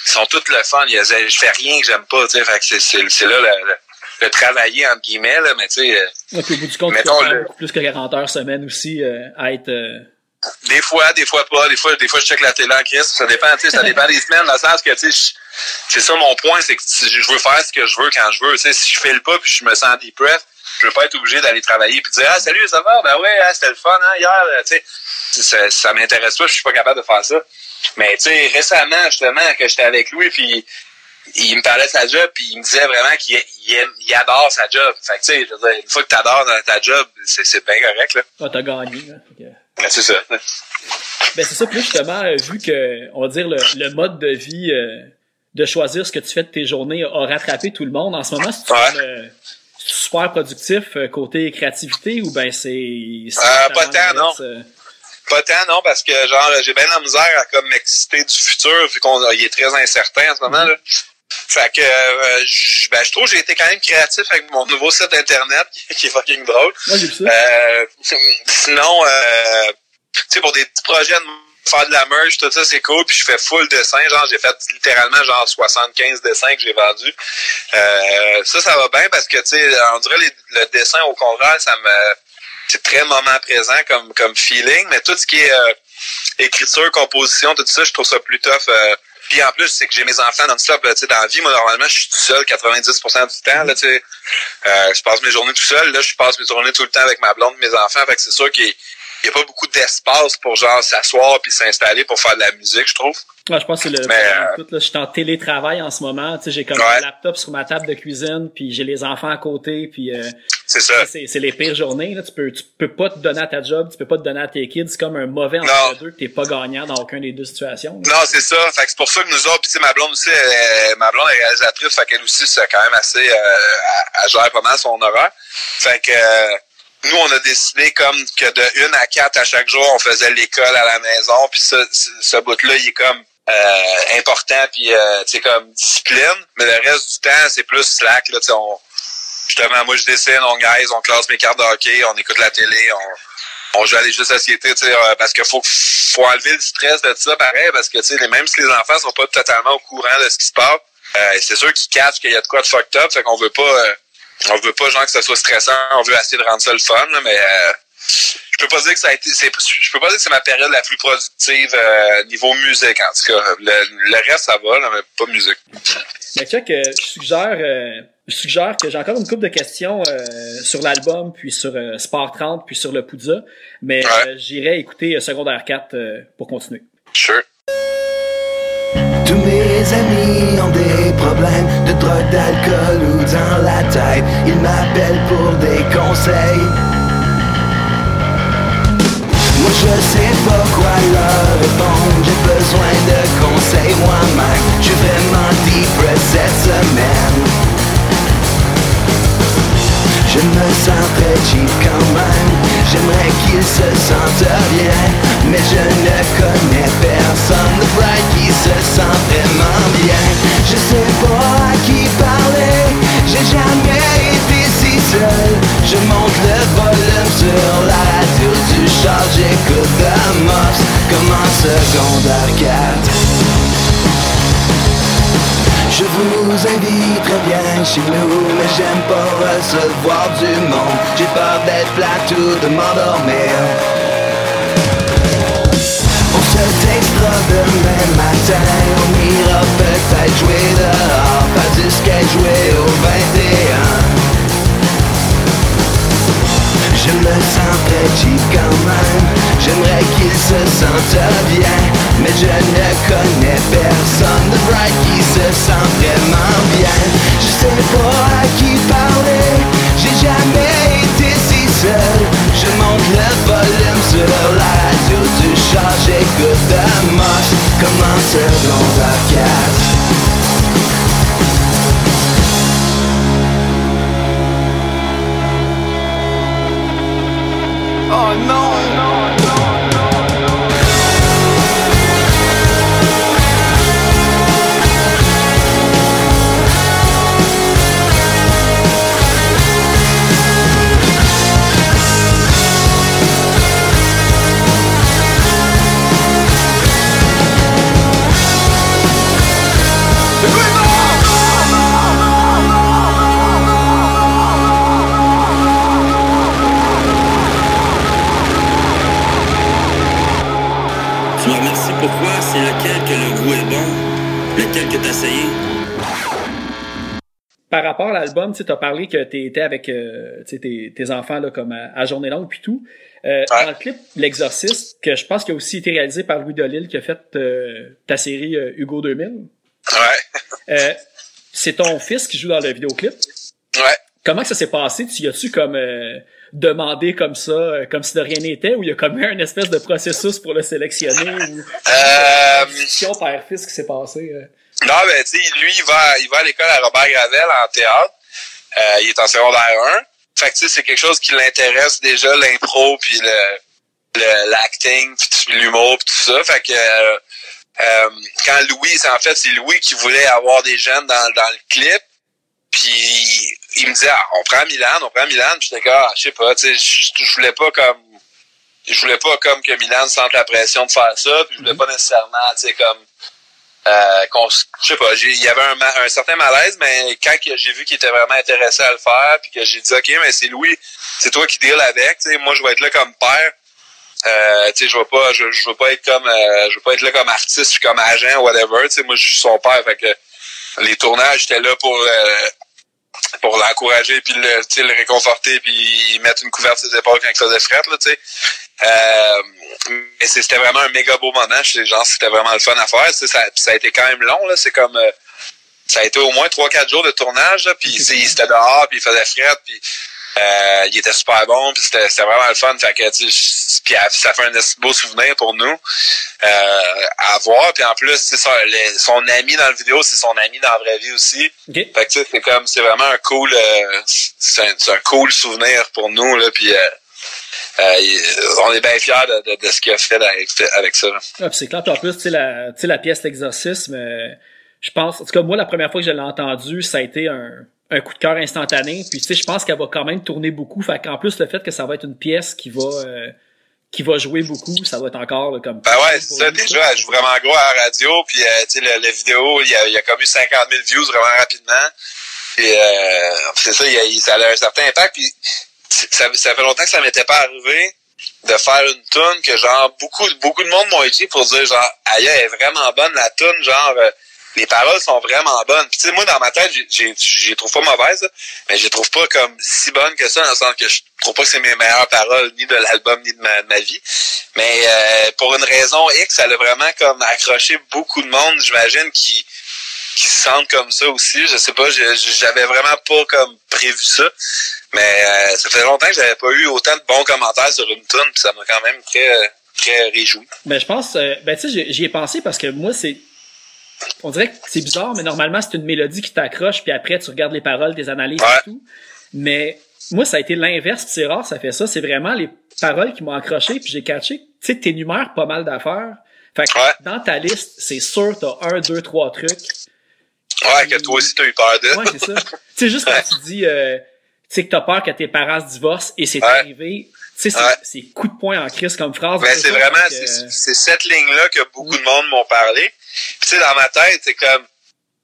ils sont toutes le fun, je fais rien que j'aime pas, tu sais, fait que c'est là le, le, travailler entre guillemets, là, mais tu sais. Euh, ouais, puis au bout du compte, tu plus que 40 heures semaine aussi euh, à être euh, des fois, des fois pas. Des fois, des fois je check la télé en crise. Ça dépend, tu sais, ça dépend des semaines, dans le sens que, tu sais, c'est ça mon point, c'est que je veux faire ce que je veux quand je veux. Tu sais, si je fais le pas puis je me sens breath, je veux pas être obligé d'aller travailler puis dire, ah, salut, ça va? Ben ouais, ah, c'était le fun, hein, hier, tu sais. Ça, ça m'intéresse pas, je suis pas capable de faire ça. Mais, tu sais, récemment, justement, que j'étais avec lui puis il me parlait de sa job puis il me disait vraiment qu'il il, adore sa job. Fait que, tu sais, une fois que t'adores dans ta job, c'est bien correct, là. Ah, t'as gagné, là. Ben, c'est ça. Ben, c'est ça. Puis justement, euh, vu que, on va dire, le, le mode de vie euh, de choisir ce que tu fais de tes journées a rattrapé tout le monde. En ce moment, c'est euh, super productif côté créativité ou ben c'est... Euh, pas tant, non. Pas tant, non, parce que genre j'ai bien la misère à comme m'exciter du futur vu qu'on il est très incertain en ce moment. Là. Fait que euh, je, ben, je trouve que j'ai été quand même créatif avec mon nouveau site internet qui est fucking drôle. euh, sinon, euh, tu sais, pour des petits projets de faire de la merge, tout ça, c'est cool. Puis je fais full dessin. Genre, j'ai fait littéralement genre 75 dessins que j'ai vendus. Euh, ça, ça va bien parce que, tu sais, on dirait le dessin, au contraire, ça me... C'est très moment présent comme, comme feeling. Mais tout ce qui est euh, écriture, composition, tout ça, je trouve ça plus tough puis en plus, c'est que j'ai mes enfants non-stop. Dans la vie, moi, normalement, je suis tout seul 90% du temps. Là, euh, je passe mes journées tout seul. Là, je passe mes journées tout le temps avec ma blonde mes enfants. Fait que c'est sûr qu'il n'y a pas beaucoup d'espace pour genre s'asseoir puis s'installer pour faire de la musique, je trouve. Ouais, je pense que c'est le euh, tout, là, je suis en télétravail en ce moment. Tu sais, j'ai comme un laptop sur ma table de cuisine, puis j'ai les enfants à côté, puis euh, c'est ça. C'est les pires journées. Là. Tu peux tu peux pas te donner à ta job, tu peux pas te donner à tes kids. C'est comme un mauvais entre deux que t'es pas gagnant dans aucune des deux situations. Non, c'est ça. Fait que c'est pour ça que nous autres, puis ma blonde aussi, ma blonde est réalisatrice, fait qu'elle aussi c'est quand même assez euh, à, gérer pas mal son horaire. Fait que nous, on a décidé comme que de une à quatre à chaque jour, on faisait l'école à la maison. Puis ce, ce bout-là, il est comme euh, important puis euh, tu sais comme discipline. Mais le reste du temps, c'est plus slack. Là, on, justement, moi je dessine, on gaise, on classe mes cartes de hockey, on écoute la télé, on, on joue à les jeux de société, tu sais, euh, parce qu'il faut faut enlever le stress de ça, pareil, parce que même si les enfants sont pas totalement au courant de ce qui se passe, euh, c'est sûr qu'ils cachent qu'il y a de quoi de fucked up, fait qu'on veut pas euh, on veut pas genre que ça soit stressant, on veut essayer de rendre ça le fun, mais euh, je peux pas dire que ça a été c'est je peux pas dire que c'est ma période la plus productive euh, niveau musique en tout cas. Le, le reste ça va là, mais pas musique. Mais je suggère euh, je suggère que j'ai encore une couple de questions euh, sur l'album puis sur euh, Sport 30 puis sur le Poudza mais Ouais. j'irai écouter secondaire 4 pour continuer. Sure. Tous mes amis ont des problèmes de drogue, d'alcool ou dans tête. Ils m'appellent pour des conseils. Moi je sais pas quoi leur répondre, j'ai besoin de conseils moi-même. Je suis vraiment depressed cette semaine. Je me sens très cheap quand même J'aimerais qu'il se sente bien Mais je ne connais personne de vrai qui se sent vraiment bien Je sais pas à qui parler J'ai Je monte le volume sur la radio du char. J'écoute Mops comme en secondaire 4 je vous invite très bien chez nous Mais j'aime pas recevoir du monde. J'ai peur d'être plate ou de m'endormir. On se textera demain matin On ira peut-être jouer dehors. Pas du skate jouer au 21 je me sens cheap quand même J'aimerais qu'il se sente bien. Mais je ne connais personne de vrai qui se sent vraiment bien. Je sais pas à qui parler. J'ai jamais été si seul. Je monte le volume sur la radio. Du char J'écoute de moche. Comme en secondaire 4 Oh rapport à l'album, tu as parlé que tu étais avec euh, tes, tes enfants là, comme à, à journée longue puis tout. Euh, Dans le clip L'Exorciste, que je pense qu'il a aussi été réalisé par Louis Delisle qui a fait euh, ta série euh, Hugo 2000. ouais Euh, c'est ton fils qui joue dans le vidéoclip. ouais Comment que ça s'est passé? Tu y as-tu comme euh, demandé comme ça, euh, comme si de rien n'était, ou il y a comme eu un espèce de processus pour le sélectionner ou euh, père-fils qui s'est passé? Non, ben, tu sais, lui, il va, il va à l'école à Robert Gravel en théâtre. Euh, il est en secondaire 1. Fait que, tu sais, c'est quelque chose qui l'intéresse déjà, l'impro, puis le, le, l'acting, puis l'humour, puis tout ça. Fait que, euh, euh, quand Louis, en fait, c'est Louis qui voulait avoir des jeunes dans, dans le clip. Puis, il me disait, ah, on prend Milan, on prend Milan. Puis j'étais comme, ah, je sais pas, tu sais, je voulais pas comme, je voulais pas comme que Milan sente la pression de faire ça. Puis je voulais pas nécessairement, tu sais, comme, euh, je sais pas, il y avait un, un certain malaise, mais quand j'ai vu qu'il était vraiment intéressé à le faire, puis que j'ai dit ok, mais c'est Louis, c'est toi qui deal avec, tu sais, moi je vais être là comme père. Euh, tu sais, je vais pas, je, veux pas être comme, euh, je veux pas être là comme artiste, je suis comme agent, whatever. Tu sais, moi je suis son père, fait que les tournages j'étais là pour euh, pour l'encourager puis le, tu sais, le réconforter puis mettre une couverte sur ses épaules quand il faisait fret là, tu sais. Mais c'était vraiment un méga beau moment. Genre, c'était vraiment le fun à faire. Ça, ça a été quand même long. là. C'est comme euh, ça a été au moins 3-4 jours de tournage. là, Puis c'est- c'était dehors, puis il faisait fret. Puis Euh, il était super bon, puis c'était c'était vraiment le fun. Fait que, puis ça fait un beau souvenir pour nous euh, à voir. Puis en plus, son, son ami dans la vidéo, c'est son ami dans la vraie vie aussi. Fait que tu sais, c'est comme c'est vraiment un cool euh, c'est un, un cool souvenir pour nous là puis euh, il- on est bien fiers de, de, de ce qu'il a fait avec, avec ça. Ah, c'est clair. Puis en plus, tu sais, la, tu sais, la pièce L'exorcisme, euh, je pense, en tout cas, moi, la première fois que je l'ai entendue, ça a été un, un coup de cœur instantané. Puis, tu sais, je pense qu'elle va quand même tourner beaucoup. Fait qu'en plus, le fait que ça va être une pièce qui va, euh, qui va jouer beaucoup, ça va être encore là, comme... Ben ouais, c'est ça, lui, déjà, elle joue vraiment gros à la radio, puis euh, tu sais, la vidéo, il y a, il y a comme eu 50 000 views vraiment rapidement. Puis euh, c'est ça, il y a, ça a un certain impact, puis ça, ça fait longtemps que ça m'était pas arrivé de faire une tune que genre beaucoup beaucoup de monde m'ont écrit pour dire genre aïe elle est vraiment bonne la tune genre euh, les paroles sont vraiment bonnes. Puis tu sais moi dans ma tête j'ai j'ai trouve pas mauvaises là, mais je trouve pas comme si bonnes que ça dans le sens que je trouve pas que c'est mes meilleures paroles ni de l'album ni de ma, de ma vie. Mais euh, pour une raison X elle a vraiment comme accroché beaucoup de monde j'imagine qui qui se sentent comme ça aussi je sais pas j'avais vraiment pas comme prévu ça mais euh, ça fait longtemps que j'avais pas eu autant de bons commentaires sur une tune, ça m'a quand même très très réjoui. Ben, je pense, euh, ben, tu sais, j'y- ai pensé parce que moi, c'est, on dirait que c'est bizarre, mais normalement, c'est une mélodie qui t'accroche, puis après, tu regardes les paroles, tes analyses Ouais. et tout. Mais moi, ça a été l'inverse, c'est rare, ça fait ça. C'est vraiment les paroles qui m'ont accroché, puis j'ai catché. Tu sais, t'énumères pas mal d'affaires. Fait que Ouais. dans ta liste, c'est sûr, t'as un, deux, trois trucs. Ouais, que toi aussi t'as eu peur de. Ouais, c'est ça. tu sais, juste quand tu dis, euh, tu sais, que t'as peur que tes parents se divorcent et c'est Ouais. arrivé, tu sais, c'est, Ouais. coup de poing en crise comme phrase. Mais ça, c'est vraiment que- c'est cette ligne-là que beaucoup de monde m'ont parlé. Puis tu sais dans ma tête c'est comme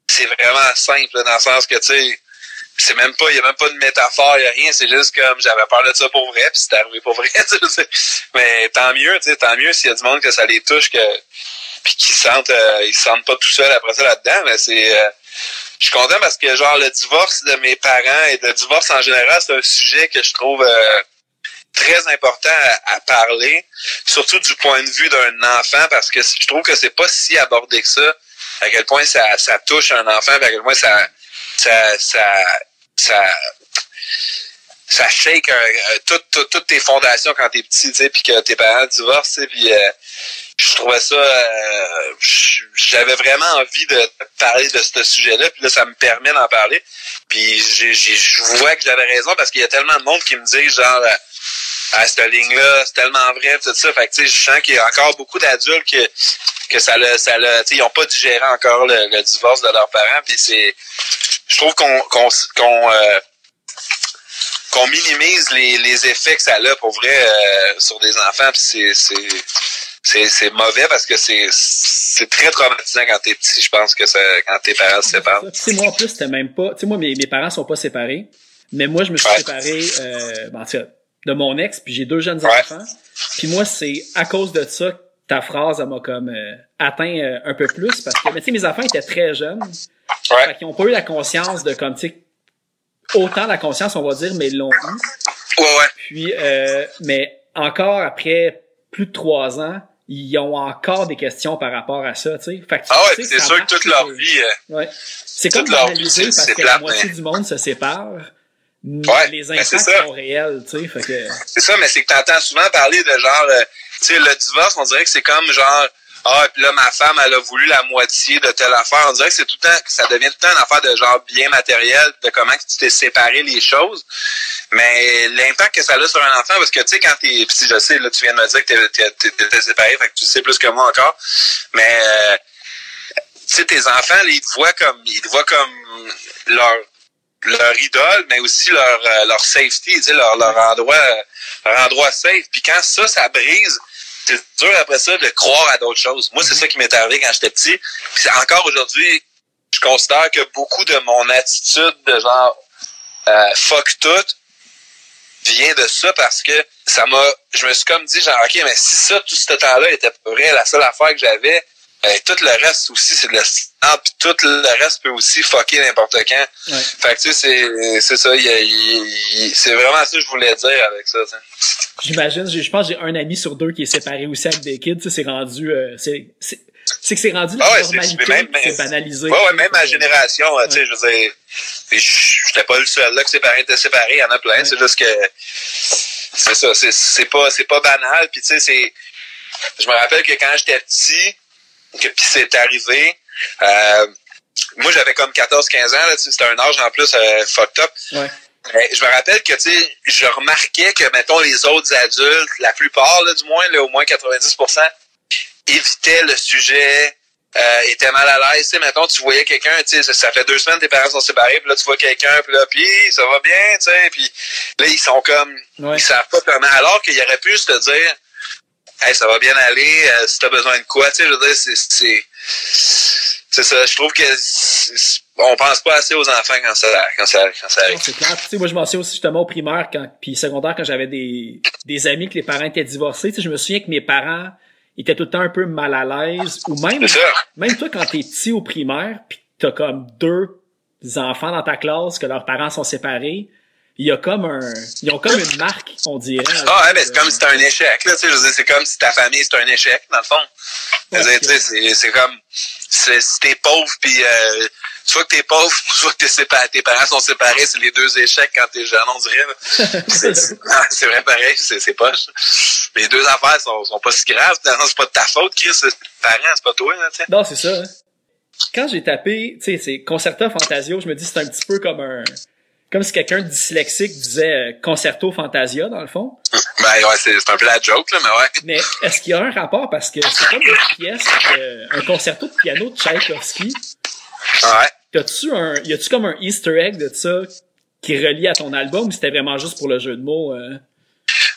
c'est vraiment simple dans le sens que tu sais c'est même pas il y a même pas de métaphore il y a rien c'est juste comme j'avais peur de ça pour vrai puis c'est arrivé pour vrai mais tant mieux tu sais tant mieux s'il y a du monde que ça les touche que puis qu'ils se sentent euh, ils se sentent pas tout seuls après ça là-dedans mais c'est euh, je suis content parce que genre le divorce de mes parents et le divorce en général c'est un sujet que je trouve euh, très important à, parler surtout du point de vue d'un enfant parce que je trouve que c'est pas si abordé que ça à quel point ça, touche un enfant à quel point ça ça ça ça, shake toutes tes fondations quand t'es petit tu sais puis que tes parents divorcent puis euh, je trouvais ça euh, j'avais vraiment envie de parler de ce sujet-là puis là ça me permet d'en parler puis je vois que j'avais raison parce qu'il y a tellement de monde qui me dit genre euh, ah, cette ligne-là, c'est tellement vrai, tout ça. Fait que, tu sais, je sens qu'il y a encore beaucoup d'adultes que, que ça l'a, ça l'a, tu sais, ils ont pas digéré encore le, le divorce de leurs parents, puis c'est, je trouve qu'on, qu'on, qu'on, euh, qu'on minimise les, les effets que ça a pour vrai euh, sur des enfants, puis c'est, c'est, c'est, c'est mauvais parce que c'est, c'est très traumatisant quand t'es petit, je pense que ça, quand tes parents se séparent. Tu sais, moi, en plus, c'était même pas. Tu sais, moi, mes, mes parents sont pas séparés. Mais moi, je me suis Ouais. séparé euh, ben, de mon ex, puis j'ai deux jeunes Ouais. enfants. Puis moi, c'est à cause de ça que ta phrase, elle m'a comme euh, atteint euh, un peu plus. Parce que, mais tu sais, mes enfants étaient très jeunes. Ouais. Fait qu'ils ont pas eu la conscience de comme, tu sais, autant la conscience, on va dire, mais ils l'ont eu. Ouais, ouais. Puis, euh, mais encore après plus de trois ans, ils ont encore des questions par rapport à ça, tu sais. Fait que tu Ah ouais, c'est sûr que toute leur vie, euh, Ouais. C'est comme c'est- parce que la moitié mais- du monde se sépare. Mais Ouais, les impacts sont réels, tu sais. Fait que, C'est ça, mais c'est que t'entends souvent parler de genre, euh, tu sais, le divorce, on dirait que c'est comme genre, ah, puis là, ma femme, elle a voulu la moitié de telle affaire. On dirait que c'est tout le temps, ça devient tout le temps une affaire de genre bien matériel, de comment tu t'es séparé les choses. Mais l'impact que ça a sur un enfant, parce que tu sais, quand t'es, si je sais, là, tu viens de me dire que t'étais séparé, fait que tu sais plus que moi encore. Mais, euh, tu sais, tes enfants, là, ils te voient comme, ils te voient comme leur, leur idole, mais aussi leur, euh, leur safety, tu sais, leur, leur endroit, leur endroit safe. Puis quand ça, ça brise, c'est dur après ça de croire à d'autres choses. Moi, c'est ça qui m'est arrivé quand j'étais petit. Puis encore aujourd'hui, je considère que beaucoup de mon attitude de genre euh, fuck tout vient de ça parce que ça m'a. Je me suis comme dit genre ok mais si ça tout ce temps-là était vrai, la seule affaire que j'avais, euh, tout le reste aussi c'est de la ah, puis tout le reste peut aussi fucker n'importe quand. ouais. Fait que tu sais, c'est, c'est ça, c'est vraiment ça que je voulais dire avec ça. J'imagine, j'ai- je pense que j'ai un ami sur deux qui est séparé aussi avec des kids, tu sais, c'est rendu, euh, c'est, c'est, C'est que c'est rendu la Ah ouais, normalité, c'est- banalisé. Ouais, ouais, même ma génération, euh, tu sais, je veux dire, et j'étais pas le seul là que ses parents étaient séparés, il y en a plein, c'est juste que c'est ça, c'est pas c'est pas banal, puis tu sais c'est je me rappelle que quand j'étais petit, que puis c'est arrivé euh, moi j'avais comme 14 15 ans c'était un âge en plus euh, fucked up. Ouais. Mais je me rappelle que tu sais, je remarquais que mettons les autres adultes, la plupart là, du moins là, au moins 90% évitaient le sujet euh, était mal à l'aise, tu sais, mettons, tu voyais quelqu'un, tu sais, ça, ça fait deux semaines tes parents sont séparés, puis là, tu vois quelqu'un, puis là, puis ça va bien, tu sais, puis là, ils sont comme, Ouais. ils savent pas comment, alors qu'il aurait pu te dire, hey, ça va bien aller, euh, si t'as besoin de quoi, tu sais, je veux dire, c'est, c'est, ça, je trouve que on pense pas assez aux enfants quand ça, quand ça, quand ça arrive. c'est clair. Tu sais, moi, je m'en souviens aussi justement au primaire quand, puis secondaire quand j'avais des, des amis que les parents étaient divorcés. Tu sais, je me souviens que mes parents étaient tout le temps un peu mal à l'aise. Ou même, même toi, quand t'es petit au primaire, puis t'as comme deux enfants dans ta classe que leurs parents sont séparés, il y a comme un, ils ont comme une marque, on dirait. Ah ouais, mais c'est comme si c'était un échec, là, tu sais, je veux dire, c'est comme si ta famille c'est un échec, dans le fond. Dire, tu sais, c'est, c'est comme, si t'es pauvre puis euh, soit que t'es pauvre, soit que t'es séparé, tes parents sont séparés, c'est les deux échecs quand t'es jeune, on dirait. là. C'est, c'est- ah, c'est vrai pareil, c'est, c'est poche. Les deux affaires sont, sont pas si graves, c'est pas de ta faute, Chris, c'est tes parents, c'est pas toi, là. Non, c'est ça. hein. Quand j'ai tapé, tu sais, c'est Concerto Fantasio, je me dis c'est un petit peu comme un, comme si quelqu'un de dyslexique disait euh, Concerto Fantasia dans le fond. Ben ouais, c'est, un peu la joke, là, mais ouais. Mais est-ce qu'il y a un rapport? Parce que c'est comme une pièce, euh, un concerto de piano de Tchaïkovski. Ouais. T'as-tu un, y a-tu comme un Easter egg de ça qui est relié à ton album ou c'était vraiment juste pour le jeu de mots? euh?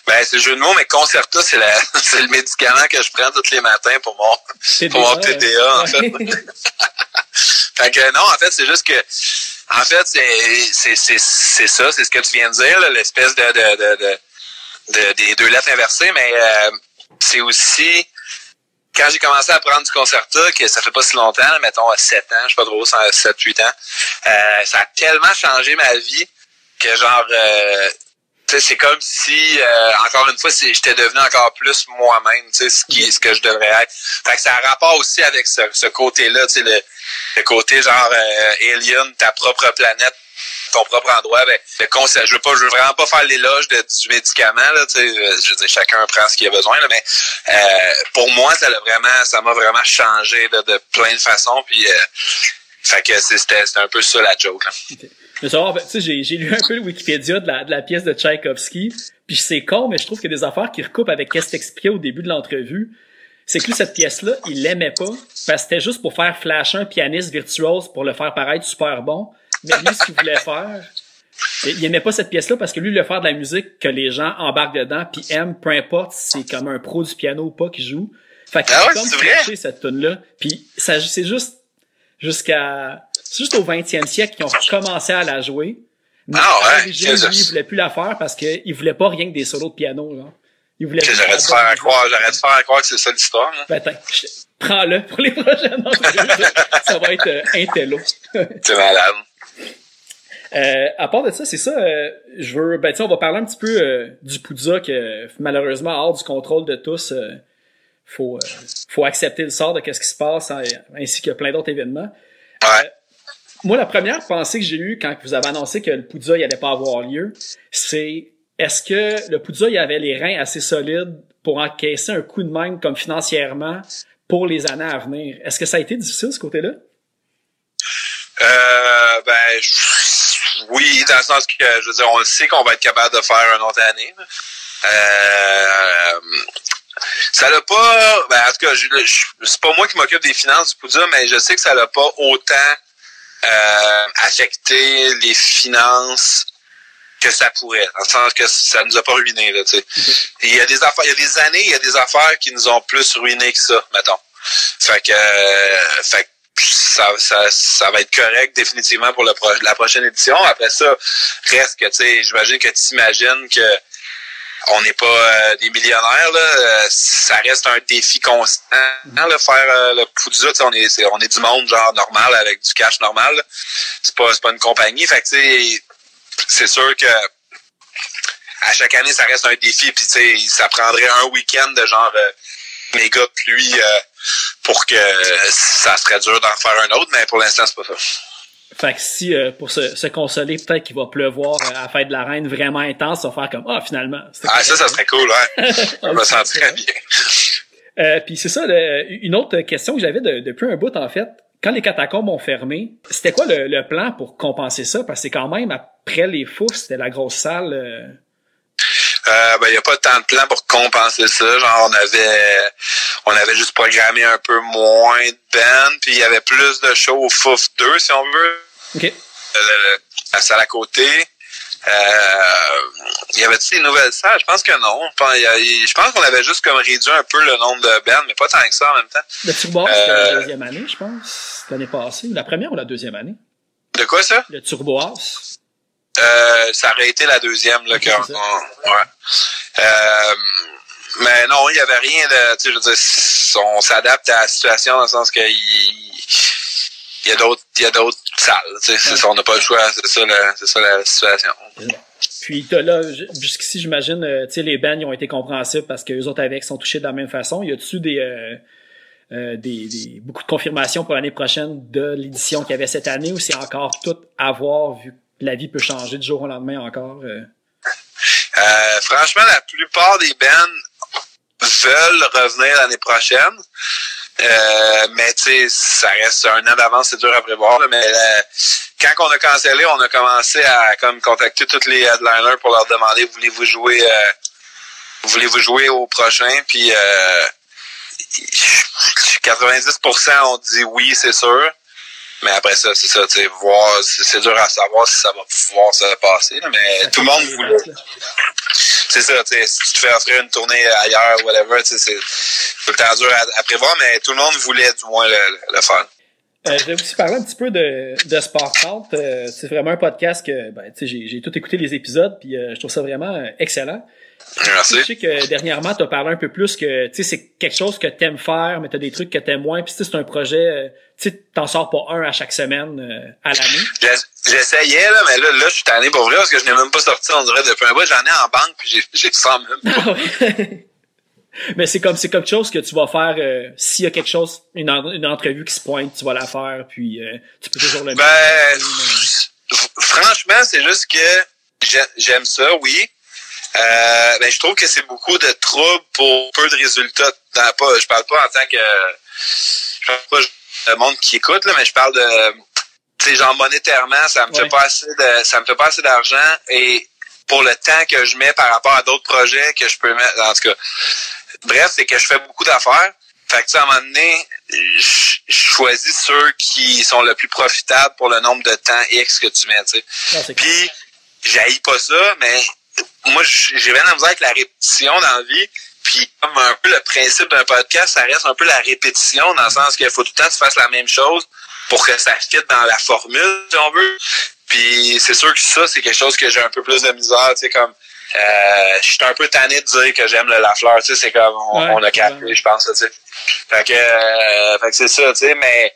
Ben, c'est le jeu de mots, mais Concerta, c'est la, c'est le médicament que je prends tous les matins pour mon, TDA, pour mon TDA, en fait. Fait que non, en fait, c'est juste que en fait, c'est ça, c'est ce que tu viens de dire, l'espèce de de, de, de, de- des deux lettres inversées, mais euh, c'est aussi quand j'ai commencé à prendre du concerta, que ça fait pas si longtemps, mettons à 7 ans, je sais pas trop, 7, 8 ans, euh, ça a tellement changé ma vie que genre euh, c'est comme si euh, encore une fois j'étais devenu encore plus moi-même tu sais ce qui ce que je devrais être. Fait que ça a rapport aussi avec ce, ce côté là tu sais le, le côté genre euh, alien ta propre planète ton propre endroit. Ben le concept je veux pas je veux vraiment pas faire l'éloge de- du médicament là tu sais euh, je veux dire chacun prend ce qu'il a besoin là mais euh, pour moi ça l'a vraiment ça m'a vraiment changé là, de plein de façons puis euh, fait que c'était un peu ça la joke là. Mais savoir, ben, tu sais, j'ai, j'ai lu un peu le Wikipédia de la, de la pièce de Tchaïkovski, puis c'est con, mais je trouve qu'il y a des affaires qui recoupent avec ce que t'expliquais au début de l'entrevue. C'est que lui, cette pièce-là, il l'aimait pas, parce que c'était juste pour faire flasher un pianiste virtuose pour le faire paraître super bon. Mais lui, ce qu'il voulait faire, il aimait pas cette pièce-là parce que lui, il voulait faire de la musique que les gens embarquent dedans, puis aiment, peu importe si c'est comme un pro du piano ou pas qui joue. Fait qu'il Ah a ouais, comme cette tune-là. Puis ça, c'est juste jusqu'à c'est juste au 20e siècle qu'ils ont commencé à la jouer. Mais Ah ouais, à lui, il voulait plus la faire parce qu'il voulait pas rien que des solos de piano. Là. Il voulait j'aurais dû faire bonne croire, j'aurais dû faire croire que c'est ça l'histoire. hein. Ben, prends-le pour les prochaines. Ça va être euh, intello. C'est malade. Euh, à part de ça, c'est ça, euh, je veux, ben, tu sais, on va parler un petit peu euh, du Poudza que, malheureusement, hors du contrôle de tous, euh, faut, euh, faut accepter le sort de qu'est-ce qui se passe, hein, ainsi que plein d'autres événements. Ouais. Moi, la première pensée que j'ai eue quand vous avez annoncé que le Poudza, il allait pas avoir lieu, c'est, est-ce que le Poudza, avait les reins assez solides pour encaisser un coup de main comme financièrement pour les années à venir? Est-ce que ça a été difficile, ce côté-là? Euh, ben, oui, dans le sens que, je veux dire, on sait qu'on va être capable de faire une autre année. Euh, ça l'a pas, ben, en tout cas, c'est pas moi qui m'occupe des finances du Poudja, mais je sais que ça l'a pas autant euh, affecté les finances que ça pourrait, dans le sens que ça nous a pas ruiné, là, tu sais. Et Il y a des affaires, il y a des années, il y a des affaires qui nous ont plus ruiné que ça, mettons. Fait que, euh, fait que ça, ça, ça va être correct définitivement pour le pro- la prochaine édition. Après ça, reste que, tu sais, j'imagine que tu imagines que on n'est pas euh, des millionnaires, là. Euh, ça reste un défi constant, hein, là, faire euh, le sais, on est, c'est- on est du monde, genre, normal, avec du cash normal. C'est pas, c'est pas une compagnie. Fait que, tu sais, c'est sûr que à chaque année, ça reste un défi. Puis, tu sais, ça prendrait un week-end de genre euh, méga pluie euh, pour que ça serait dur d'en faire un autre, mais pour l'instant, c'est pas ça. Fait que si, euh, pour se, se consoler, peut-être qu'il va pleuvoir euh, à la fête de la reine vraiment intense, ça va faire comme, ah, finalement. c'était Ah, ça, ça serait cool, ouais. Je me sentirais bien. Euh, puis c'est ça, le- une autre question que j'avais de- depuis un bout, en fait. Quand les catacombes ont fermé, c'était quoi le, le plan pour compenser ça? Parce que c'est quand même, après les fous, c'était la grosse salle. Euh, ben, il n'y a pas tant de plans pour compenser ça. Genre, on avait, on avait juste programmé un peu moins de bands, puis il y avait plus de shows au Fouf 2, si on veut. OK. Euh, la salle à côté. Euh, il y avait-tu des nouvelles salles? Je pense que non. Je pense, qu'on avait juste comme réduit un peu le nombre de bands, mais pas tant que ça en même temps. Le Turbo c'était la Euh, deuxième année, je pense. L'année passée. La première ou la deuxième année? De quoi ça? Le Turbo House. Euh, ça aurait été la deuxième, là, on- ouais. Euh, mais non, il y avait rien de, tu sais, je veux dire, on s'adapte à la situation dans le sens que il, il y a d'autres, il y a d'autres salles, tu sais, c'est ça, on n'a pas le choix, c'est ça, la, c'est ça la situation. Puis t'as là, jusqu'ici, j'imagine, euh, tu sais, les bands ils ont été compréhensibles parce que les autres avec sont touchés de la même façon. Y a-tu des, euh, euh, des, des beaucoup de confirmations pour l'année prochaine de l'édition qu'il y avait cette année ou c'est encore tout à voir vu la vie peut changer du jour au lendemain encore? euh? Euh, franchement, la plupart des bands veulent revenir l'année prochaine. Euh, mais tu sais, ça reste un an d'avance, c'est dur à prévoir. là, mais euh, quand on a cancellé, on a commencé à comme contacter tous les headliners pour leur demander voulez-vous jouer euh, voulez-vous jouer au prochain? Puis euh, 90% ont dit oui, c'est sûr. Mais après ça, c'est ça, tu sais, voir, c'est dur à savoir si ça va pouvoir se passer. là, mais tout le monde voulait c'est ça, tu sais, si tu te fais offrir une tournée ailleurs, whatever, tu sais, c'est tout le temps dur à, à prévoir, mais tout le monde voulait du moins le, le faire. Euh, je vais aussi parler un petit peu de, de Sport Out. Euh, c'est vraiment un podcast que ben, tu sais, j'ai, j'ai tout écouté les épisodes, puis euh, je trouve ça vraiment euh, excellent. Je Merci. sais que dernièrement, tu as parlé un peu plus que tu sais, c'est quelque chose que t'aimes faire, mais tu as des trucs que t'aimes moins. Puis tu c'est un projet, euh, tu t'en sors pas un à chaque semaine euh, à l'année. J'ess- J'essayais, là, mais là, là, je suis tanné pour vrai parce que je n'ai même pas sorti, on dirait, depuis un bout. J'en ai en banque, puis j'ai, j'ai sens même pas. mais c'est comme c'est quelque chose que tu vas faire euh, s'il y a quelque chose, une, en- une entrevue qui se pointe, tu vas la faire, puis euh, tu peux toujours le Ben, franchement, c'est juste que j'ai- j'aime ça, oui. Euh, ben, je trouve que c'est beaucoup de troubles pour peu de résultats. Dans, pas, je parle pas en tant que... Je parle pas le monde qui écoute, là, mais je parle de... Tu sais, genre monétairement, ça me Ouais. fait pas assez de, ça me fait pas assez d'argent et pour le temps que je mets par rapport à d'autres projets que je peux mettre, en tout cas. Bref, c'est que je fais beaucoup d'affaires. Fait que, tu sais, à un moment donné, je choisis ceux qui sont le plus profitables pour le nombre de temps X que tu mets, tu sais. Puis, j'haïs pas ça, mais moi, j'ai bien la misère avec la répétition dans la vie. Puis, comme un peu le principe d'un podcast, ça reste un peu la répétition, dans le sens qu'il faut tout le temps que tu fasses la même chose pour que ça fitte dans la formule, si on veut. Puis, c'est sûr que ça, c'est quelque chose que j'ai un peu plus de misère, tu sais, comme... Euh, je suis un peu tanné de dire que j'aime le Lafleur, tu sais, c'est comme on, Ouais, on a capté, je pense, tu sais. Fait que, euh, fait que c'est ça, tu sais, mais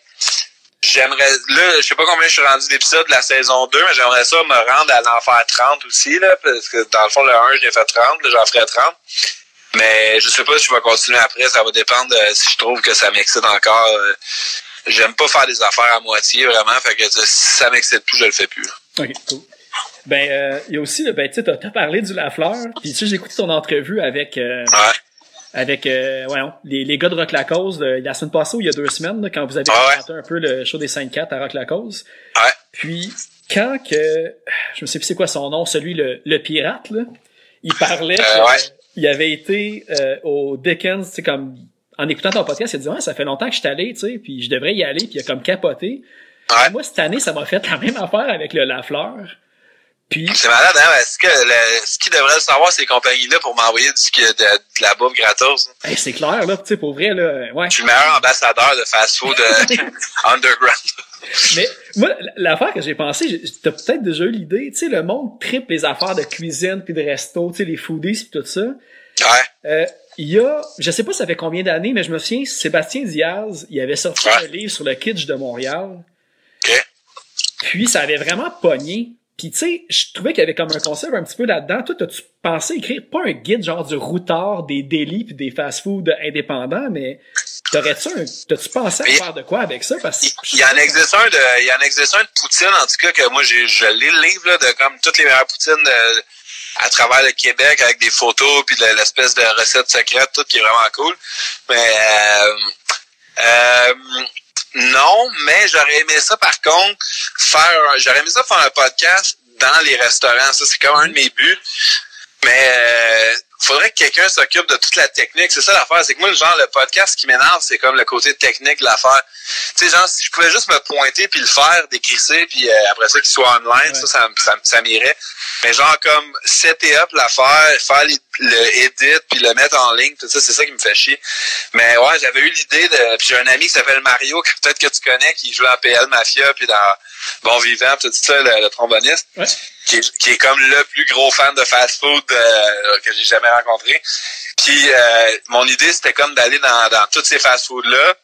j'aimerais, là, je sais pas combien je suis rendu d'épisodes de la saison 2, mais j'aimerais ça me rendre à l'en faire 30 aussi, là, parce que dans le fond, le 1, je l'ai fait 30, là, j'en ferai 30. Mais je sais pas si je vais continuer après, ça va dépendre de si je trouve que ça m'excite encore. euh, J'aime pas faire des affaires à moitié, vraiment, fait que si ça m'excite plus, je le fais plus. là. OK, cool. Ben, euh, il y a aussi, là, ben, tu sais, t'as parlé du Lafleur, puis tu sais, j'ai écouté ton entrevue avec, euh, Ouais. avec, euh, voyons, les, les gars de Rock La Cause, de- la semaine passée ou il y a deux semaines, là, quand vous avez Ah ouais. présenté un peu le show des 5-4 à Rock La Cause. Ouais. Puis, quand que, je me sais plus c'est quoi son nom, celui, le, le pirate, là, il parlait Euh, ouais. il avait été euh, au Dickens, tu sais, comme, en écoutant ton podcast, il a dit, ouais, ça fait longtemps que je suis allé, tu sais, puis je devrais y aller, puis il a comme capoté. Ouais. Moi, cette année, ça m'a fait la même affaire avec le Lafleur. Puis, C'est malade, hein? Est-ce que le- ce qu'ils devraient le savoir, ces compagnies-là, pour m'envoyer du, de, de la bouffe gratos? hein? hey, c'est clair, là, tu sais, pour vrai, là, ouais. Je suis le meilleur ambassadeur de fast-food euh, underground. Mais moi, l'affaire que j'ai pensé, t'as peut-être déjà eu l'idée, tu sais, le monde triple les affaires de cuisine puis de resto, tu sais, les foodies puis tout ça. Ouais. Euh, il y a, je sais pas ça fait combien d'années, mais je me souviens, Sébastien Diaz, il avait sorti Ouais. un livre sur le kitsch de Montréal. OK. Puis ça avait vraiment pogné. Puis tu sais, je trouvais qu'il y avait comme un concept un petit peu là-dedans. Toi, as-tu pensé écrire pas un guide genre du routard des délits puis des fast-food indépendants, mais t'aurais-tu un, t'as-tu pensé à faire de quoi avec ça? Parce que il y en existe un de, il y en existe un de Poutine, en tout cas, que moi, j'ai, je lis le livre, là, de comme toutes les meilleures Poutines de, à travers le Québec avec des photos puis de l'espèce de recette secrète, tout qui est vraiment cool. Mais, euh, euh, non, mais j'aurais aimé ça par contre faire j'aurais aimé ça faire un podcast dans les restaurants. Ça, c'est comme un de mes buts. Mais euh, faudrait que quelqu'un s'occupe de toute la technique. C'est ça l'affaire. C'est que moi, le genre, le podcast qui m'énerve, c'est comme le côté technique de l'affaire. Tu sais, genre, si je pouvais juste me pointer puis le faire, décrisser, puis euh, après ça qu'il soit online, ça, ça, ça, ça m'irait. Mais genre, comme setter up l'affaire, faire le edit puis le mettre en ligne, tout ça, c'est ça qui me fait chier. Mais ouais, j'avais eu l'idée de... Puis j'ai un ami qui s'appelle Mario, que peut-être que tu connais, qui joue à PL Mafia, puis dans Bon Vivant, tout ça, le, tromboniste. Qui est, qui est, comme le plus gros fan de fast-food euh, que j'ai jamais rencontré. Puis euh, mon idée, c'était comme d'aller dans, dans tous ces fast-foods-là,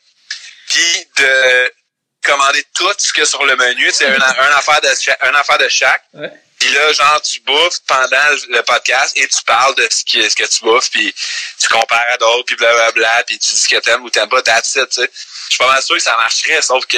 puis de commander tout ce qu'il y a sur le menu. C'est un, un, affaire de un affaire de chaque. Puis là, genre, tu bouffes pendant le podcast et tu parles de ce, qui, ce que tu bouffes, puis tu compares à d'autres, puis blablabla, puis tu dis ce que t'aimes ou t'aimes pas, it, tu sais. Je suis pas mal sûr que ça marcherait, sauf que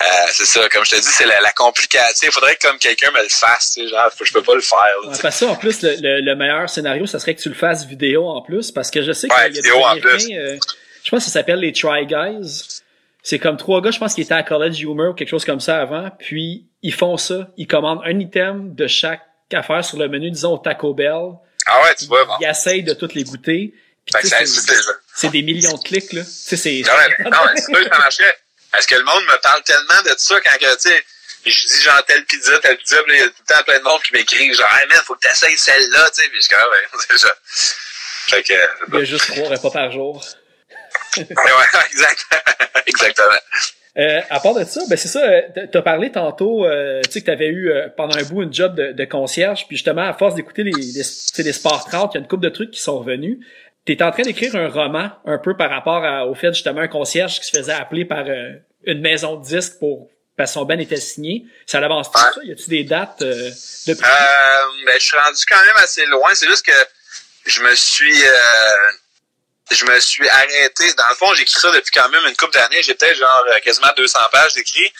euh, c'est ça, comme je te dis, c'est la, complication. Il faudrait que comme quelqu'un me le fasse, tu sais, genre, je peux pas le faire. Ouais, parce que ça, en plus, le, le, meilleur scénario, ça serait que tu le fasses vidéo en plus, parce que je sais qu'il y a des Américains, euh, je pense que ça s'appelle les Try Guys. C'est comme trois gars, je pense, qui étaient à College Humor ou quelque chose comme ça avant, puis ils font ça, ils commandent un item de chaque affaire sur le menu, disons au Taco Bell. Ah ouais, tu vois, bon. Ils essayent de toutes les goûter. C'est des millions de clics, là. C'est... Non, ouais, non, ouais, c'est ça marcherait. Est-ce que le monde me parle tellement de ça quand que, tu sais, je dis genre telle pizza, telle pizza, il y a tout le temps plein de monde qui m'écrit genre, hey man, faut que t'essayes celle-là, tu sais, puis je suis comme, ouais, c'est ça. Fait que, il y a juste trois repas par jour. ouais, exact. Exactement. Euh, à part de ça, ben c'est ça, euh, t'as parlé tantôt, euh, tu sais que t'avais eu euh, pendant un bout une job de, de concierge, puis justement à force d'écouter les, les, les sports 30, il y a une couple de trucs qui sont revenus. T'es en train d'écrire un roman un peu par rapport au fait justement un concierge qui se faisait appeler par euh, une maison de disques pour parce que son ben était signé. Ça avance tout ça? Y a-tu des dates euh, de euh, ben, je suis rendu quand même assez loin. C'est juste que je me suis euh, je me suis arrêté. Dans le fond, j'écris ça depuis quand même une couple d'années. J'ai peut-être genre quasiment 200 pages d'écrit.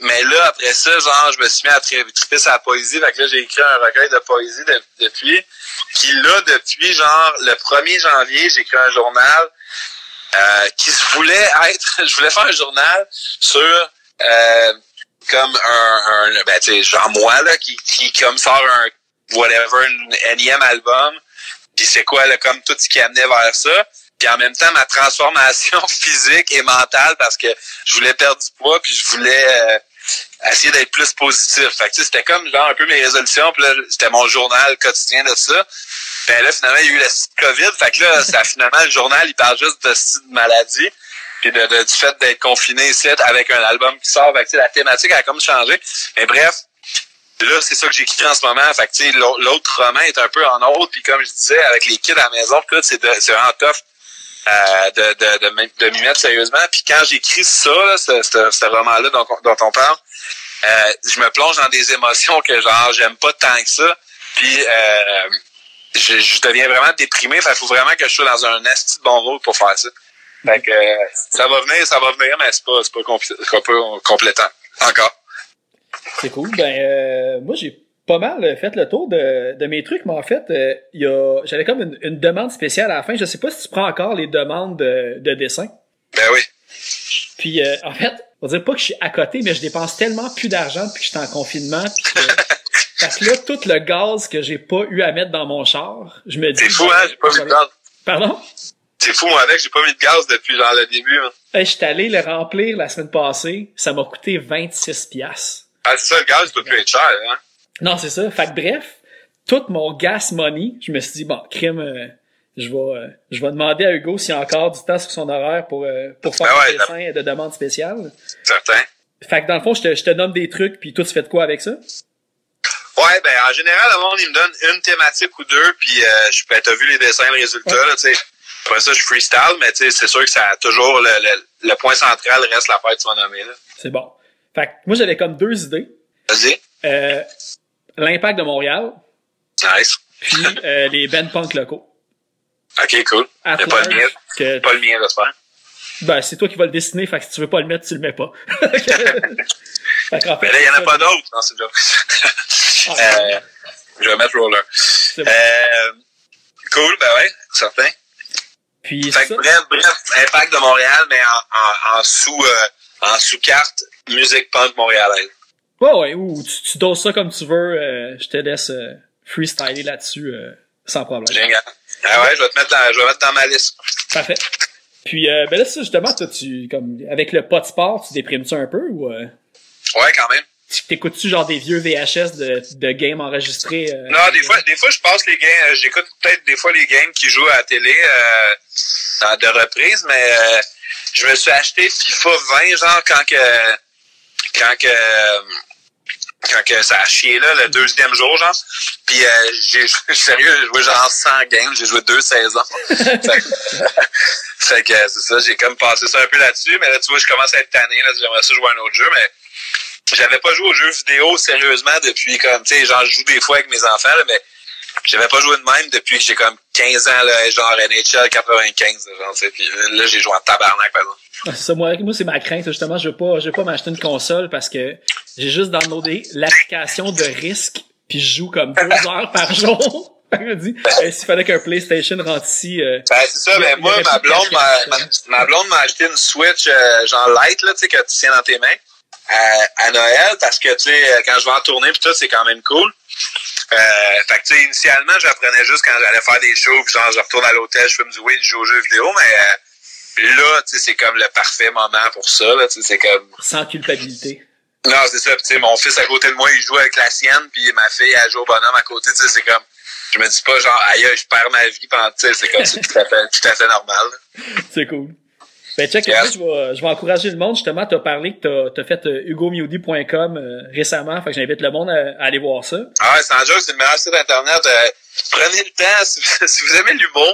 mais là, après ça, genre, je me suis mis à triper sa poésie. Fait que là, j'ai écrit un recueil de poésie depuis. Puis là, depuis genre le 1er janvier, j'ai écrit un journal euh, qui voulait être, je voulais faire un journal sur euh, comme un, un ben tu sais, genre moi là, qui, qui comme sort un whatever, un énième album, puis c'est quoi là, comme tout ce qui amenait vers ça. Puis en même temps, ma transformation physique et mentale parce que je voulais perdre du poids, puis je voulais euh, essayer d'être plus positif. Fait que c'était comme genre un peu mes résolutions, puis là, c'était mon journal quotidien de ça. Ben là, finalement, il y a eu la COVID. Fait que là, ça, finalement, le journal, il parle juste de, de maladie. Puis de, du fait d'être confiné ici avec un album qui sort. Fait que la thématique a comme changé. Mais bref, là, c'est ça que j'écris en ce moment. Fait que l'autre roman est un peu en autre. Puis comme je disais, avec les kids à la maison, c'est vraiment tough. Euh, de, de, de, de m'y mettre sérieusement. Puis quand j'écris ça, ce, ce, ce roman-là dont, dont on parle, euh, je me plonge dans des émotions que genre j'aime pas tant que ça. Puis euh, je, je, deviens vraiment déprimé. Fait faut vraiment que je sois dans un esti de bon rôle pour faire ça. Fait que ça va venir, ça va venir, mais c'est pas, c'est pas, pas complétant. Encore. C'est cool. Ben euh, moi j'ai pas mal fait le tour de, de mes trucs, mais en fait, il a j'avais comme une, une, demande spéciale à la fin. Je sais pas si tu prends encore les demandes de, de dessin. Ben oui. Puis en fait, on va dire pas que je suis à côté, mais je dépense tellement plus d'argent depuis que je suis en confinement. parce que là, tout le gaz que j'ai pas eu à mettre dans mon char, je me dis. C'est fou, hein, j'ai pas mis de gaz. Pardon? C'est fou, moi, avec, j'ai pas mis de gaz depuis genre le début. Hein. je suis allé le remplir la semaine passée. Ça m'a coûté 26 piastres. Ah, c'est ça, le gaz peut plus être cher, hein? Non, c'est ça. Fait que bref, tout mon gas money, je me suis dit, bon, crime, euh, je vais, euh, je vais demander à Hugo s'il y a encore du temps sur son horaire pour, euh, pour faire ben des dessins de demande spéciale. Certain. Fait que dans le fond, je te, je te donne des trucs, puis toi, tu fais de quoi avec ça? Ouais, ben en général, le monde, il me donne une thématique ou deux, puis euh, je ben, t'as vu les dessins, les résultats, là, tu sais. Après ça, je freestyle, mais tu sais, c'est sûr que ça a toujours le, le, le point central reste l'affaire que tu vas nommer, là. C'est bon. Fait que moi, j'avais comme deux idées. Vas-y. Euh, L'Impact de Montréal, Nice. puis euh, les Ben Punk locaux. Ok, cool. Pas le mien. que- Pas le mien, j'espère. ben, c'est toi qui vas le dessiner, fait que si tu veux pas le mettre, tu le mets pas. fait qu'en fait, Mais là, il n'y en a pas d'autres dans ce. Ah, euh, je vais mettre Roller. bon. Euh, cool, ben ouais, certain. Puis Fait ça, bref, bref, Impact de Montréal, mais en, en, en sous euh, en sous-carte, musique punk montréalaise. Ouais, ouais, ou tu, tu doses ça comme tu veux, euh, je te laisse euh, freestyler là-dessus euh, sans problème. Génial. Ah ouais, je vais te mettre dans, je vais mettre dans ma liste. Parfait. Puis, euh, ben là, ça, justement, toi, tu, comme, avec le pas de sport, tu déprimes-tu un peu ou, euh, Ouais, quand même. tu- t'écoutes-tu genre des vieux VHS de, de games enregistrés? euh, Non, des fois, des fois, je passe les games, j'écoute peut-être des fois les games qui jouent à la télé, euh, dans de reprises, mais euh, je me suis acheté FIFA 20, genre, quand que, quand que, quand que ça a chié, là, le deuxième jour, genre. Puis, euh, j'ai, sérieux, j'ai joué genre 100 games, j'ai joué deux saisons. fait, que- fait que, c'est ça, j'ai comme passé ça un peu là-dessus, mais là, tu vois, je commence à être tanné, là, j'aimerais ça jouer à un autre jeu, mais j'avais pas joué aux jeux vidéo sérieusement depuis comme, tu sais, genre, je joue des fois avec mes enfants, là, mais j'avais pas joué de même depuis que j'ai comme 15 ans, là, genre NHL 95, là, genre, tu sais, puis là, j'ai joué en tabarnak, par exemple. Ah, ça, moi, moi c'est ma crainte, justement, je veux pas, je veux pas m'acheter une console parce que j'ai juste downloadé l'application de risque puis je joue comme deux heures par jour. Dit, eh, s'il fallait qu'un PlayStation rentre ici, euh, Ben, c'est ça, mais y moi, ma blonde m'a, ma, blonde m'a acheté une Switch, euh, genre light, là, tu sais, que tu tiens dans tes mains, à, à Noël, parce que, tu sais, quand je vais en tournée pis tout, c'est quand même cool. Euh, fait que, tu sais, initialement, j'apprenais juste quand j'allais faire des shows, genre, je retourne à l'hôtel, je fais me jouer, je joue aux jeux vidéo, mais euh, là, tu sais, c'est comme le parfait moment pour ça, là, tu sais, c'est comme... sans culpabilité. Non, c'est ça, pis tu sais, mon fils à côté de moi, il joue avec la sienne, puis ma fille, elle joue au bonhomme à côté, tu sais, c'est comme... Je me dis pas genre, aïe, je perds ma vie pendant, tu sais, c'est comme, c'est tout à fait, tout à fait normal. C'est cool. Ben, check, Yes. je vais, je vais encourager le monde, justement, t'as parlé que t'as, as fait euh, hugomiudi.com euh, récemment, fait que j'invite le monde à, à aller voir ça. Ah sans joke, c'est le meilleur site internet. Euh, prenez le temps, si, si vous aimez l'humour,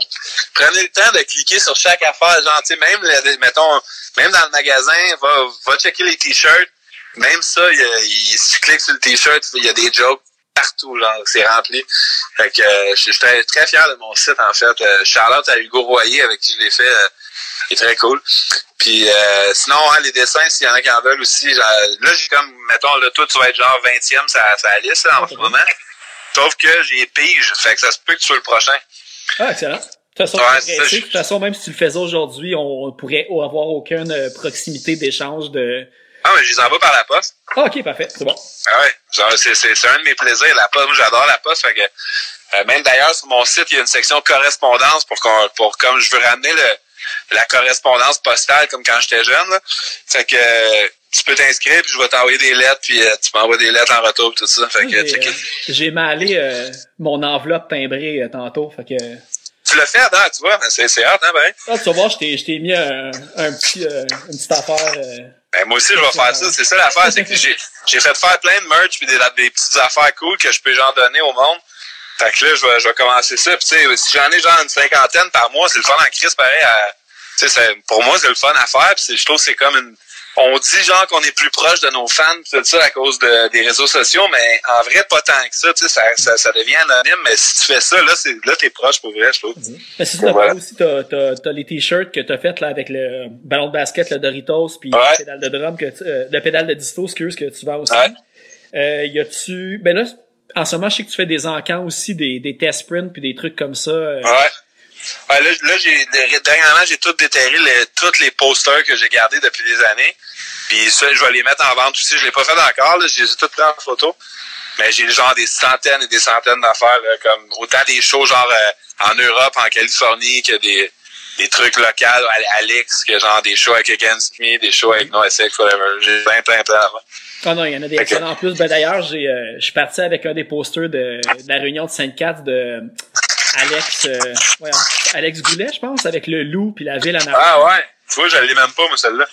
prenez le temps de cliquer sur chaque affaire. Genre, tu sais, même, le- mettons, même dans le magasin, va, va checker les t-shirts. Même ça, il, y a- il- si tu cliques sur le t-shirt, il y a des jokes partout, genre, c'est rempli. Fait que euh, je suis très, très fier de mon site, en fait. Euh, Charlotte à Hugo Royer, avec qui je l'ai fait, euh, il est très cool. Puis euh, sinon, hein, les dessins, s'il y en a qui en veulent aussi, genre, là, j'ai comme, mettons, là, toi, tu vas être genre 20e, ça, ça liste, là, en ce moment. Sauf que j'ai pige, fait que ça se peut que tu sois le prochain. Ah, excellent. De toute façon, Ouais, de toute façon, même si tu le faisais aujourd'hui, on pourrait avoir aucune euh, proximité d'échange de... Ah, mais je les envoie par la poste. Ah, ok, parfait, c'est bon. Ah ouais, c'est, c'est, c'est un de mes plaisirs, la poste. Moi, j'adore la poste, fait que, euh, même d'ailleurs, sur mon site, il y a une section correspondance pour qu'on, pour, comme je veux ramener le, la correspondance postale comme quand j'étais jeune, là. Fait que, euh, tu peux t'inscrire, puis je vais t'envoyer des lettres, puis euh, tu m'envoies des lettres en retour, tout ça. Fait que, J'ai, euh, j'ai malé euh, mon enveloppe timbrée euh, tantôt, fait que... Tu l'as fait, Adam, tu vois, c'est, c'est hâte, hein, ben. Ah, tu vas voir, je t'ai, je t'ai mis un, un petit, euh, une petite affaire... Ben, moi aussi, je vais faire ça. C'est ça l'affaire, c'est que j'ai, j'ai fait faire plein de merch puis des, des petites affaires cool que je peux genre donner au monde. Fait que là, je vais, je vais commencer ça. Puis tu sais, si j'en ai genre une cinquantaine par mois, c'est le fun en crise pareil. À, tu sais, c'est- pour moi, c'est le fun à faire. Puis je trouve que c'est comme une... On dit genre qu'on est plus proche de nos fans tout ça à cause de, des réseaux sociaux, mais en vrai, pas tant que ça. Tu sais, ça, ça, ça devient anonyme. Mais si tu fais ça, là, c'est, là, t'es proche pour vrai, je trouve. Mais c'est ça, t'as Voilà. aussi, t'as, t'as, t'as les t-shirts que t'as fait là avec le ballon de basket, le Doritos, puis Ouais. le pédale de drum, que tu, euh, le pédale de disto, excuse, que tu vends aussi. Ouais. Euh, y a-tu, ben là, en ce moment, je sais que tu fais des encans aussi, des, des test sprints puis des trucs comme ça. euh, Ouais. Ouais, là, là j'ai dernièrement, j'ai tout déterré tous les posters que j'ai gardés depuis des années. Puis ça, je vais les mettre en vente aussi. Je l'ai pas fait encore, là, je les ai pris en photo. Mais j'ai genre des centaines et des centaines d'affaires, comme autant des shows genre euh, en Europe, en Californie, que des, des trucs locaux à Alex, que genre des shows avec Against Me, des shows avec NoSX, whatever. J'ai plein, plein, plein d'affaires. Ah non, il y en a des en plus. Ben d'ailleurs, j'ai, euh, je suis parti avec un des posters de, de la réunion de Sainte-Cat de Alex, euh, voyons, Alex Goulet, je pense, avec le loup puis la ville en arrière. Ah ouais! Tu vois, je l'ai même pas, moi, celle-là.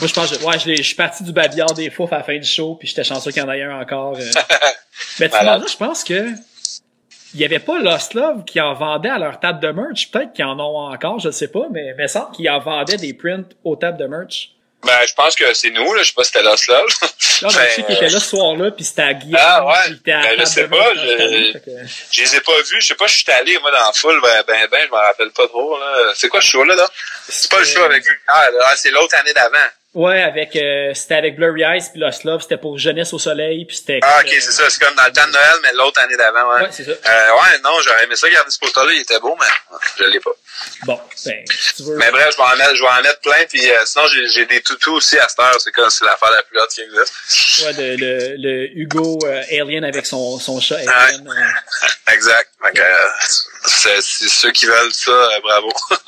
Moi, je pense, que- ouais, je, l'ai- je suis parti du babillard des fous à la fin du show, puis j'étais chanceux qu'il y en ait un encore. euh. Mais tu vois, je pense que il y avait pas Lost Love qui en vendait à leur table de merch. Peut-être qu'ils en ont encore, je ne sais pas, mais il me semble qu'ils en vendaient des prints aux tables de merch. Ben, je pense que c'est nous, là. Je sais pas si c'était Lost Love. Non, mais je sais qu'il était là ce soir-là, puis c'était à Guillaume. Ah, ouais. Ben, je sais pas, je- que- Je les ai pas vus. Je sais pas, je suis allé, moi, dans la foule. Ben, ben, ben je m'en rappelle pas trop, là. C'est quoi ce show-là, là? C'est pas le show avec Vulgaire, là. Ah, c'est l'autre année d'avant. Ouais, avec, euh, c'était avec Blurry Eyes puis Lost Love, c'était pour Jeunesse au Soleil, puis c'était... Ah, ok, euh, c'est ça. C'est comme dans le temps de Noël, mais l'autre année d'avant, ouais. Ouais, c'est ça. Euh, ouais, non, j'aurais aimé ça garder ce poster-là. Il était beau, mais je l'ai pas. Bon, ben, si tu veux... Mais bref, je vais en mettre, je vais en mettre plein. Puis euh, sinon, j'ai, j'ai des toutous aussi à cette heure. C'est comme c'est l'affaire la plus haute qui existe. Ouais, le, le, le Hugo euh, Alien avec son, son chat Alien. euh, Exact. Euh, c'est, c'est ceux qui veulent ça, bravo.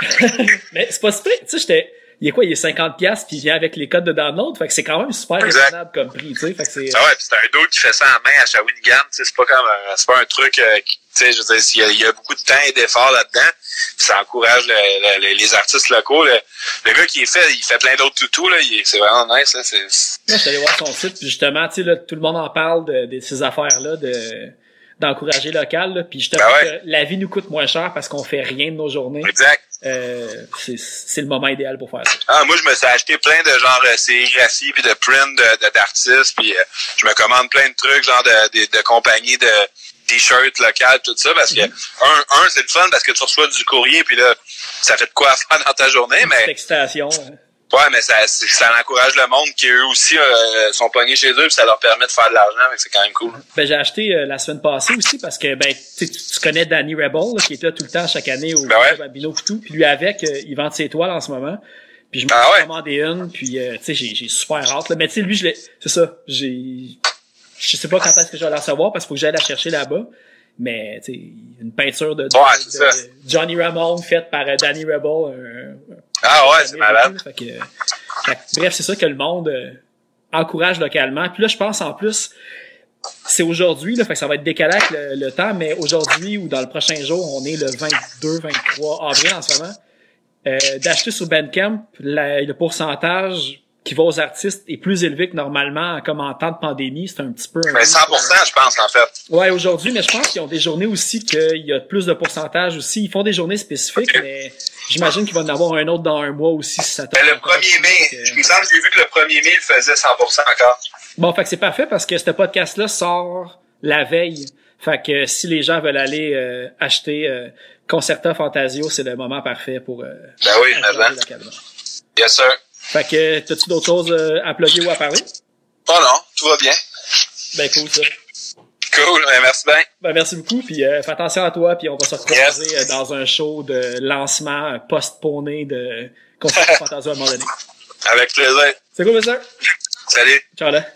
Mais c'est pas super, tu sais, j'étais... Il est quoi, il est 50 pièces puis il vient avec les codes de download, fait que c'est quand même super raisonnable comme prix, tu sais, fait que c'est... Ah ouais, puis c'est un dude qui fait ça en main à Shawinigan. Tu sais, c'est pas comme un- c'est pas un truc euh, qui- tu sais, je veux dire, il y, a, il y a beaucoup de temps et d'efforts là-dedans. Ça encourage le- le- le- les artistes locaux. Le, gars qui est fait, il fait plein d'autres toutous, là. C'est vraiment nice, là. C'est, c'est- Moi, je suis allé voir son site, puis justement, tu sais, là, tout le monde en parle de, de ces affaires-là, de d'encourager local, là, puis justement, Ben ouais. que la vie nous coûte moins cher parce qu'on fait rien de nos journées. exact. Euh, c'est c'est le moment idéal pour faire ça. Ah, moi, je me suis acheté plein de genre euh, sérigraphies puis de prints de, de- d'artistes puis euh, je me commande plein de trucs genre de, de, de compagnies de t-shirts locales tout ça parce que Mhm. un, un c'est le fun parce que tu reçois du courrier puis là ça fait de quoi faire dans ta journée Petite mais excitation. hein. Ouais mais ça ça encourage le monde qui eux aussi euh, sont pognés chez eux puis ça leur permet de faire de l'argent c'est quand même cool. Ben, j'ai acheté euh, la semaine passée aussi parce que ben tu, tu connais Danny Rebel là, qui était là tout le temps chaque année au Ben ouais. Puis lui avec, euh, il vend ses toiles en ce moment. Puis je me Ah suis ouais. commandé une, puis euh, tu sais, j'ai, super hâte. Là. Mais tu sais, lui, je l'ai. C'est ça. J'ai. Je sais pas quand est-ce que je vais la recevoir parce qu'il faut que j'aille la chercher là-bas. Mais tu sais, une peinture de, de- Ouais, de. Johnny Ramone faite par euh, Danny Rebel. un- Ah ouais, c'est malade. fait que, fait bref, c'est ça que le monde euh, encourage localement. Puis là, je pense en plus, c'est aujourd'hui, là, fait que ça va être décalé avec le, le temps, mais aujourd'hui ou dans le prochain jour, on est le 22, 23 avril en ce moment, euh, d'acheter sur Bandcamp, la- le pourcentage qui va aux artistes est plus élevé que normalement, comme en temps de pandémie, c'est un petit peu... un Mais 100% je pense en fait. Ouais, aujourd'hui, mais je pense qu'ils ont des journées aussi qu'il y a plus de pourcentage aussi. Ils font des journées spécifiques, mais j'imagine qu'il va en avoir un autre dans un mois aussi si ça Mais tombe le encore. 1er mai, que- il me semble que j'ai vu que le 1er mai il faisait 100% encore. Bon, fait que c'est parfait parce que ce podcast-là sort la veille. Fait que si les gens veulent aller euh, acheter euh, Concerta Fantasio, c'est le moment parfait pour euh, Ben oui, maintenant. Yes sir. Fait que t'as-tu d'autres choses euh, à plugger ou à parler? Oh non, tout va bien. Ben cool ça. Cool, ben, merci bien. Ben merci beaucoup, puis euh, fais attention à toi, puis on va se retrouver euh, dans un show de lancement euh, post-poné de Concerta Fantasio à un moment donné. Avec plaisir. C'est cool, monsieur? Salut. Ciao là.